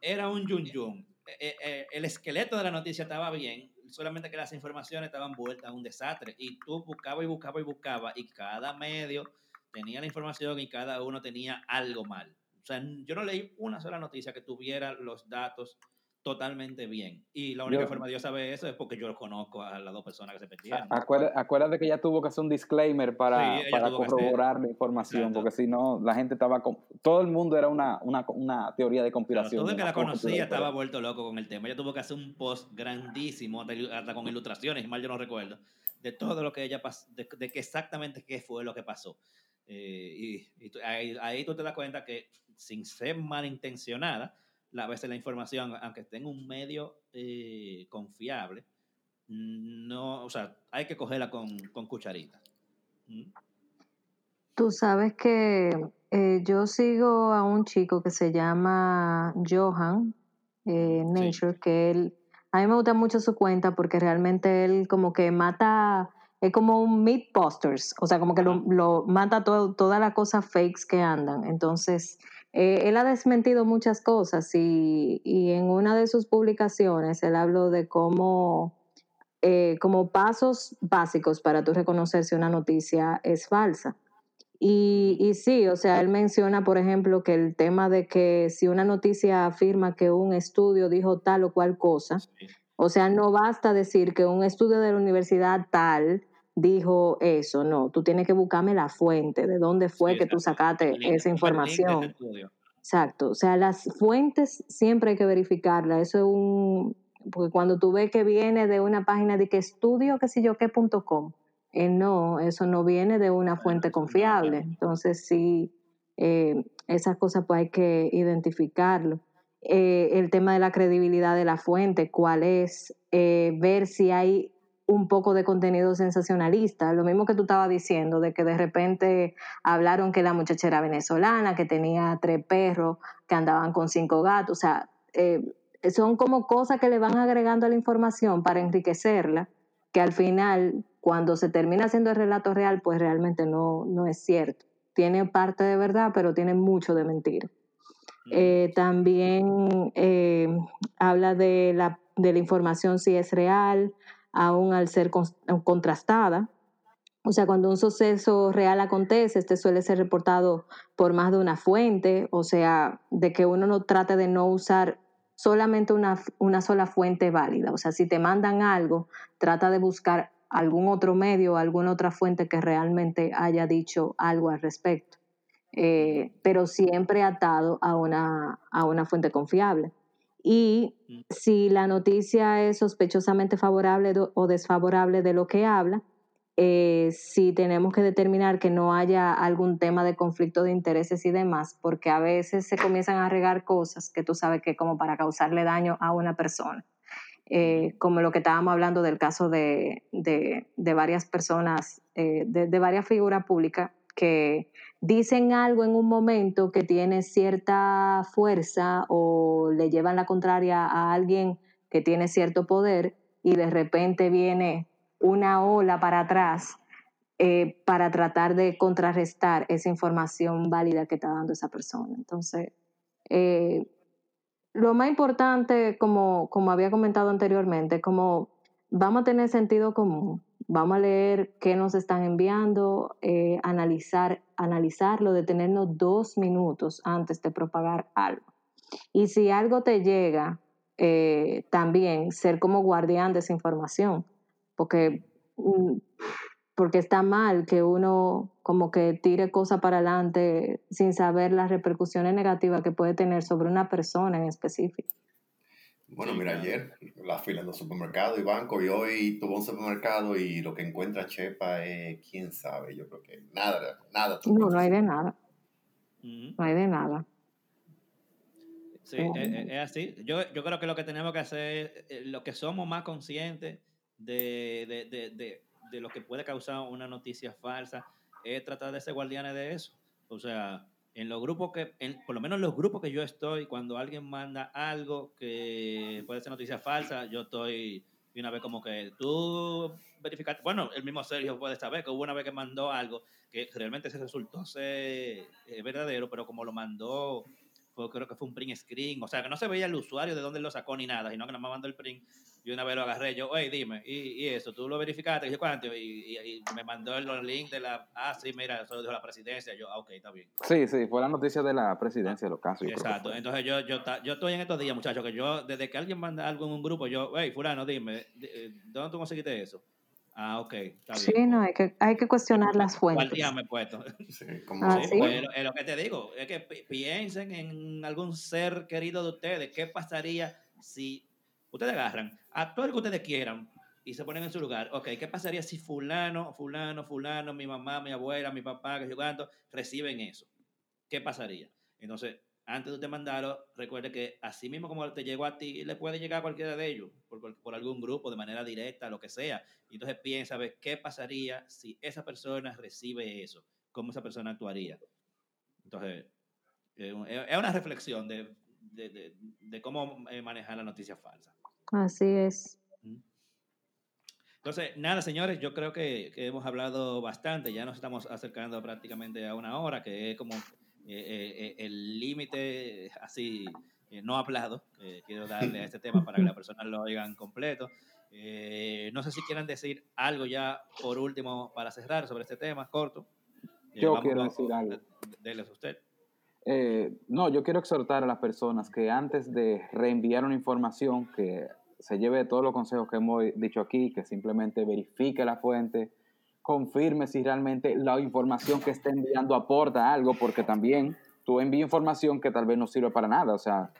era un yun yun. Eh, el esqueleto de la noticia estaba bien, solamente que las informaciones estaban vueltas a un desastre. Y tú buscabas y buscabas y buscabas, y cada medio tenía la información y cada uno tenía algo mal. O sea, yo no leí una sola noticia que tuviera los datos totalmente bien. Y la única forma de yo saber eso es porque yo conozco a las dos personas que se perdieron. Acuérdate, que ella tuvo que hacer un disclaimer para, para corroborar la información, porque si no, la gente estaba... Con, todo el mundo era una, una, una teoría de conspiración. todo el que la conocía estaba vuelto loco con el tema. Ella tuvo que hacer un post grandísimo, hasta con ilustraciones, mal yo no recuerdo, de todo lo que ella pasó, de, de que exactamente qué fue lo que pasó. Eh, y, ahí, tú te das cuenta que sin ser malintencionada, a veces la información, aunque esté en un medio eh, confiable, no, o sea, hay que cogerla con, con cucharita. ¿Mm? Tú sabes que eh, yo sigo a un chico que se llama Johan Nature, que él, a mí me gusta mucho su cuenta porque realmente él como que mata es como un posters, o sea, como que lo, lo mata todo, todas las cosas fakes que andan. Entonces, eh, él ha desmentido muchas cosas y, y, en una de sus publicaciones él habló de cómo eh, como pasos básicos para tú reconocer si una noticia es falsa. Y, y, sí, o sea, él menciona, por ejemplo, que el tema de que si una noticia afirma que un estudio dijo tal o cual cosa, o sea, no basta decir que un estudio de la universidad tal dijo eso, no, tú tienes que buscarme la fuente, de dónde fue que tú sacaste esa información. Exacto, o sea, las fuentes siempre hay que verificarlas, eso es un, porque cuando tú ves que viene de una página de que estudio, qué sé yo, qué punto com, eh, no, eso no viene de una fuente confiable. Entonces, sí, eh, esas cosas pues hay que identificarlo. Eh, el tema de la credibilidad de la fuente, cuál es, ver si hay un poco de contenido sensacionalista. Lo mismo que tú estabas diciendo, de que de repente hablaron que la muchacha era venezolana, que tenía tres perros, que andaban con cinco gatos. O sea, son como cosas que le van agregando a la información para enriquecerla, que al final cuando se termina haciendo el relato real, pues realmente no, no es cierto. Tiene parte de verdad, pero tiene mucho de mentira. Eh, también eh, habla de la, de la información si es real, aún al ser contrastada. O sea, cuando un suceso real acontece, este suele ser reportado por más de una fuente, o sea, de que uno no trate de no usar solamente una, una sola fuente válida. O sea, si te mandan algo, trata de buscar algún otro medio, alguna otra fuente que realmente haya dicho algo al respecto, eh, pero siempre atado a una, a una fuente confiable. Y mm. si la noticia es sospechosamente favorable o desfavorable de lo que habla, eh, si tenemos que determinar que no haya algún tema de conflicto de intereses y demás, porque a veces se comienzan a regar cosas que tú sabes que como para causarle daño a una persona. Eh, como lo que estábamos hablando del caso de, de, varias personas, eh, de, varias figuras públicas que dicen algo en un momento que tiene cierta fuerza o le llevan la contraria a alguien que tiene cierto poder y de repente viene una ola para atrás eh, para tratar de contrarrestar esa información válida que está dando esa persona. Entonces, lo más importante, como, como había comentado anteriormente, como vamos a tener sentido común, vamos a leer qué nos están enviando, eh, analizar, analizarlo, detenernos dos minutos antes de propagar algo. Y si algo te llega, eh, también ser como guardián de esa información, porque mm, porque está mal que uno como que tire cosas para adelante sin saber las repercusiones negativas que puede tener sobre una persona en específico. Bueno, mira, ayer la fila en los supermercados y bancos y hoy tuvo un supermercado y lo que encuentra Chepa es, quién sabe, yo creo que nada, nada. No, no hay de nada. No hay de nada. Sí, es, así. Yo, yo creo que lo que tenemos que hacer, eh, lo que somos más conscientes de, de, de de lo que puede causar una noticia falsa, es tratar de ser guardianes de eso. O sea, en los grupos que, en, por lo menos en los grupos que yo estoy, cuando alguien manda algo que puede ser noticia falsa, yo estoy de una vez como que tú verificaste, bueno, el mismo Sergio puede saber que hubo una vez que mandó algo que realmente se resultó ser eh, verdadero, pero como lo mandó creo que fue un print screen, o sea, que no se veía el usuario de dónde lo sacó ni nada, sino que nada más mandó el print. Y una vez lo agarré, yo, oye, dime, y, eso, tú lo verificaste, y yo, ¿cuánto? Y, me mandó el link de la, ah, sí, mira, eso lo dijo la presidencia, yo, ah, ok, está bien. Sí, sí, fue la noticia de la presidencia de los casos. Exacto, entonces yo, yo, yo estoy en estos días, muchachos, que yo, desde que alguien manda algo en un grupo, yo, hey, fulano, dime, eh, ¿dónde tú conseguiste eso? Ah, ok, está bien. Sí, no, hay que, hay que cuestionar las fuentes. ¿Cuál día me he puesto? Sí, [laughs] como ah, ¿sí? Pues, es lo que te digo, es que piensen en algún ser querido de ustedes. ¿Qué pasaría si ustedes agarran a todo el que ustedes quieran y se ponen en su lugar? Ok, ¿qué pasaría si fulano, fulano, fulano, mi mamá, mi abuela, mi papá, que yo cuánto, reciben eso? ¿Qué pasaría? Entonces, antes de usted mandarlo, recuerde que así mismo como te llegó a ti, le puede llegar a cualquiera de ellos, por, algún grupo, de manera directa, lo que sea. Y entonces piensa, ver qué pasaría si esa persona recibe eso, cómo esa persona actuaría. Entonces, es una reflexión de, cómo eh, manejar la noticia falsa. Así es. Entonces, nada, señores, yo creo que, que hemos hablado bastante, ya nos estamos acercando prácticamente a una hora, que es como eh, eh, eh, el límite así no hablado, quiero darle a este tema para que las personas lo oigan completo. No sé si quieran decir algo ya por último para cerrar sobre este tema corto. Yo quiero decir algo. Dele usted. Eh, no, yo quiero exhortar a las personas que antes de reenviar una información, que se lleve todos los consejos que hemos dicho aquí, que simplemente verifique la fuente, confirme si realmente la información que está enviando aporta algo, porque también tú envías información que tal vez no sirve para nada. O sea,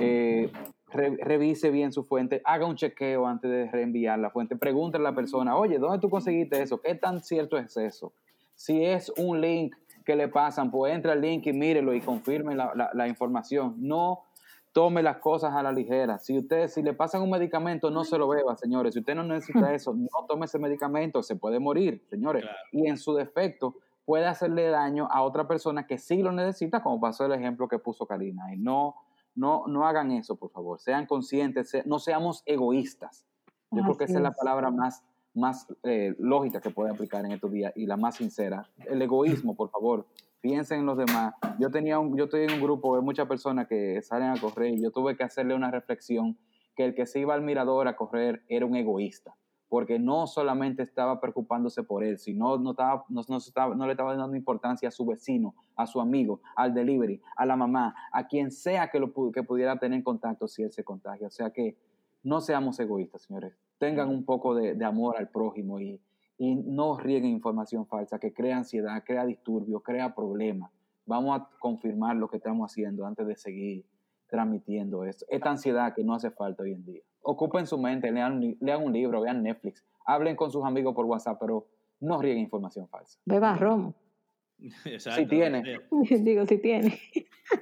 eh, revise bien su fuente, haga un chequeo antes de reenviar la fuente, pregúntale a la persona, oye, ¿dónde tú conseguiste eso? ¿Qué tan cierto es eso? Si es un link que le pasan, pues entra al link y mírelo y confirme la, información. No tome las cosas a la ligera. Si usted, si le pasan un medicamento, no se lo beba, señores. Si usted no necesita eso, no tome ese medicamento, se puede morir, señores. Y en su defecto, puede hacerle daño a otra persona que sí lo necesita, como pasó el ejemplo que puso Karina. Y no, no, no hagan eso, por favor. Sean conscientes, no seamos egoístas. Yo creo que esa es la palabra más más eh, lógica que puede aplicar en estos días y la más sincera. El egoísmo, por favor, piensen en los demás. Yo tenía un, yo estoy en un grupo de muchas personas que salen a correr y yo tuve que hacerle una reflexión que el que se iba al mirador a correr era un egoísta, porque no solamente estaba preocupándose por él, sino no, estaba, no, estaba, no le estaba dando importancia a su vecino, a su amigo, al delivery, a la mamá, a quien sea que, lo, que pudiera tener contacto si él se contagia. O sea que no seamos egoístas, señores. Tengan un poco de, amor al prójimo y, no rieguen información falsa que crea ansiedad, crea disturbio, crea problemas. Vamos a confirmar lo que estamos haciendo antes de seguir transmitiendo esto. Esta ansiedad que no hace falta hoy en día. Ocupen su mente, lean, lean un libro, vean Netflix, hablen con sus amigos por WhatsApp, pero no rieguen información falsa. Beba ron. si tiene. [laughs] Digo, si tiene.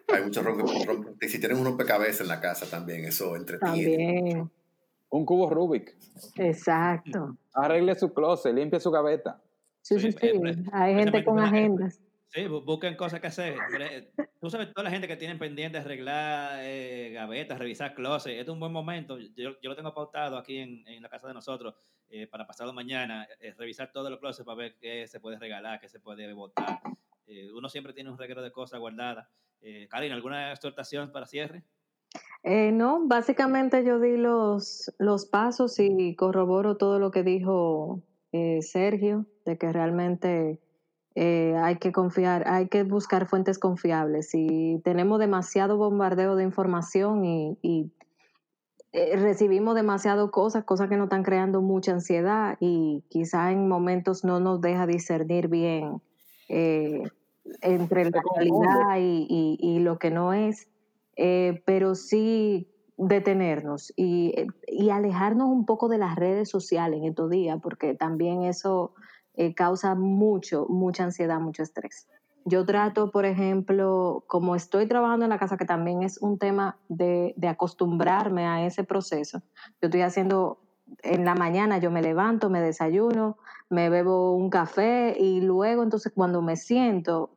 Hay muchos ron, Y si tienen un rompecabezas en la casa también, eso entretiene. También. Un cubo Rubik. Exacto. Arregle su closet, limpie su gaveta. Sí, sí, sí. Hay gente con agendas. Sí, busquen cosas que hacer. Tú sabes, toda la gente que tiene pendiente arreglar eh, gavetas, revisar closet, este es un buen momento. Yo, yo lo tengo pautado aquí en, en la casa de nosotros eh, para pasado mañana, eh, revisar todos los closets para ver qué se puede regalar, qué se puede votar. Eh, uno siempre tiene un reguero de cosas guardadas. Karina, ¿alguna exhortación para cierre? No, básicamente yo di los, los pasos y corroboro todo lo que dijo Sergio, de que realmente hay que confiar, hay que buscar fuentes confiables. Si tenemos demasiado bombardeo de información y eh, recibimos demasiado cosas, cosas que nos están creando mucha ansiedad y quizá en momentos no nos deja discernir bien eh, entre la realidad y, lo que no es, eh, pero sí detenernos y, y, alejarnos un poco de las redes sociales en estos días, porque también eso causa mucho, mucha ansiedad, mucho estrés. Yo trato, por ejemplo, como estoy trabajando en la casa, que también es un tema de, acostumbrarme a ese proceso. Yo estoy haciendo, en la mañana yo me levanto, me desayuno, me bebo un café y luego entonces cuando me siento,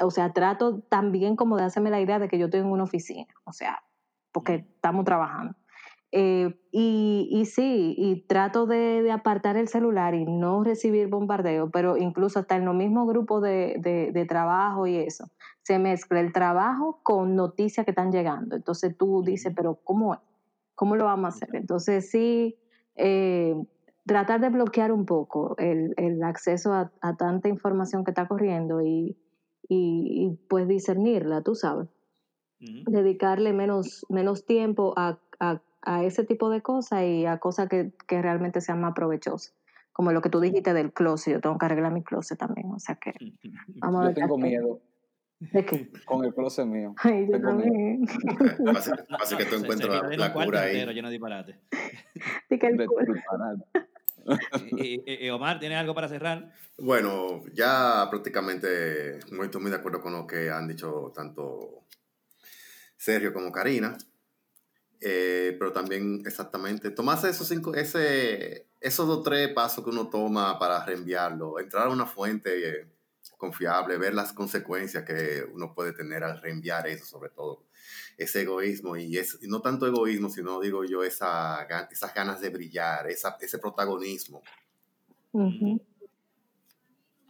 o sea, trato también como de hacerme la idea de que yo estoy en una oficina, o sea, porque estamos trabajando. Eh, y, y, sí, y trato de, apartar el celular y no recibir bombardeo, pero incluso hasta en los mismos grupos de, de, trabajo y eso, se mezcla el trabajo con noticias que están llegando. Entonces tú dices, pero ¿cómo, cómo lo vamos a hacer? Entonces sí, eh, tratar de bloquear un poco el, el acceso a, a, tanta información que está corriendo y, y, y pues discernirla, tú sabes. Dedicarle menos, menos tiempo a, a a ese tipo de cosas y a cosas que, que, realmente sean más provechosas. Como lo que tú dijiste del closet, yo tengo que arreglar mi closet también, o sea que [laughs] vamos Yo tengo miedo. ¿De qué? Con el closet mío. [laughs] Ay, yo también. [laughs] Así que tú encuentras la, la cura ahí. Lleno de disparate. Omar, ¿tiene algo para cerrar? Bueno, ya prácticamente muy, muy de acuerdo con lo que han dicho tanto Sergio como Karina. Eh, pero también exactamente, tomarse esos cinco, ese, esos dos tres pasos que uno toma para reenviarlo, entrar a una fuente eh, confiable, ver las consecuencias que uno puede tener al reenviar eso, sobre todo ese egoísmo y, es, no tanto egoísmo, sino digo yo esa, esas ganas de brillar, esa, ese protagonismo.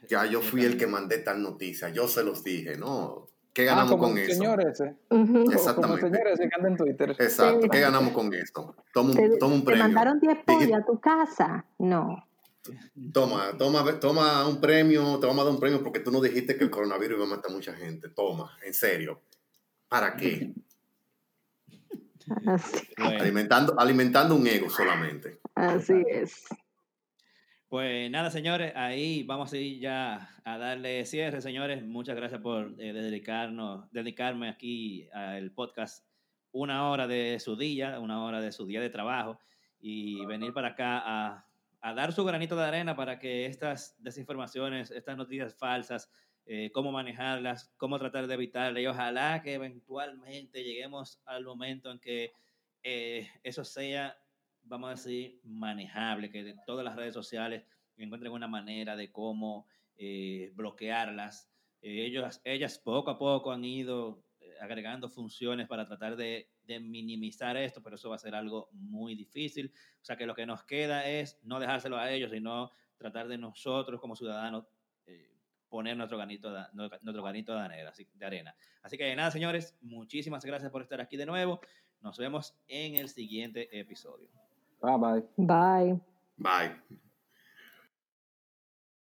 Ya yo fui el que mandé tal noticia, yo se los dije, ¿no? ¿Qué Ah, ganamos como con el eso? señor ese. Ujú. Como el Exactamente. señor ese que anda en Twitter. Exacto. Sí. ¿Qué ganamos con esto? Toma ¿Te, un, toma un te premio. mandaron 10 Dije- pollos a tu casa? No. Toma, toma, toma un premio, te vamos a dar un premio porque tú no dijiste que el coronavirus iba a matar a mucha gente. Toma, en serio. ¿Para qué? Así, Alimentando, alimentando un ego solamente. así es. pues nada, señores, ahí vamos a ir ya a darle cierre, señores. Muchas gracias por eh, dedicarnos, dedicarme aquí al podcast una hora de su día, una hora de su día de trabajo y venir para acá a, a dar su granito de arena para que estas desinformaciones, estas noticias falsas, eh, cómo manejarlas, cómo tratar de evitarlas y ojalá que eventualmente lleguemos al momento en que eh, eso sea, vamos a decir, manejable, que todas las redes sociales encuentren una manera de cómo eh, bloquearlas. Ellas poco a poco han ido agregando funciones para tratar de, de minimizar esto, pero eso va a ser algo muy difícil. O sea que lo que nos queda es no dejárselo a ellos, sino tratar de nosotros como ciudadanos eh, poner nuestro granito de, nuestro granito de arena, así, de arena. Así que nada, señores, muchísimas gracias por estar aquí de nuevo. Nos vemos en el siguiente episodio. Bye bye. Bye. Bye.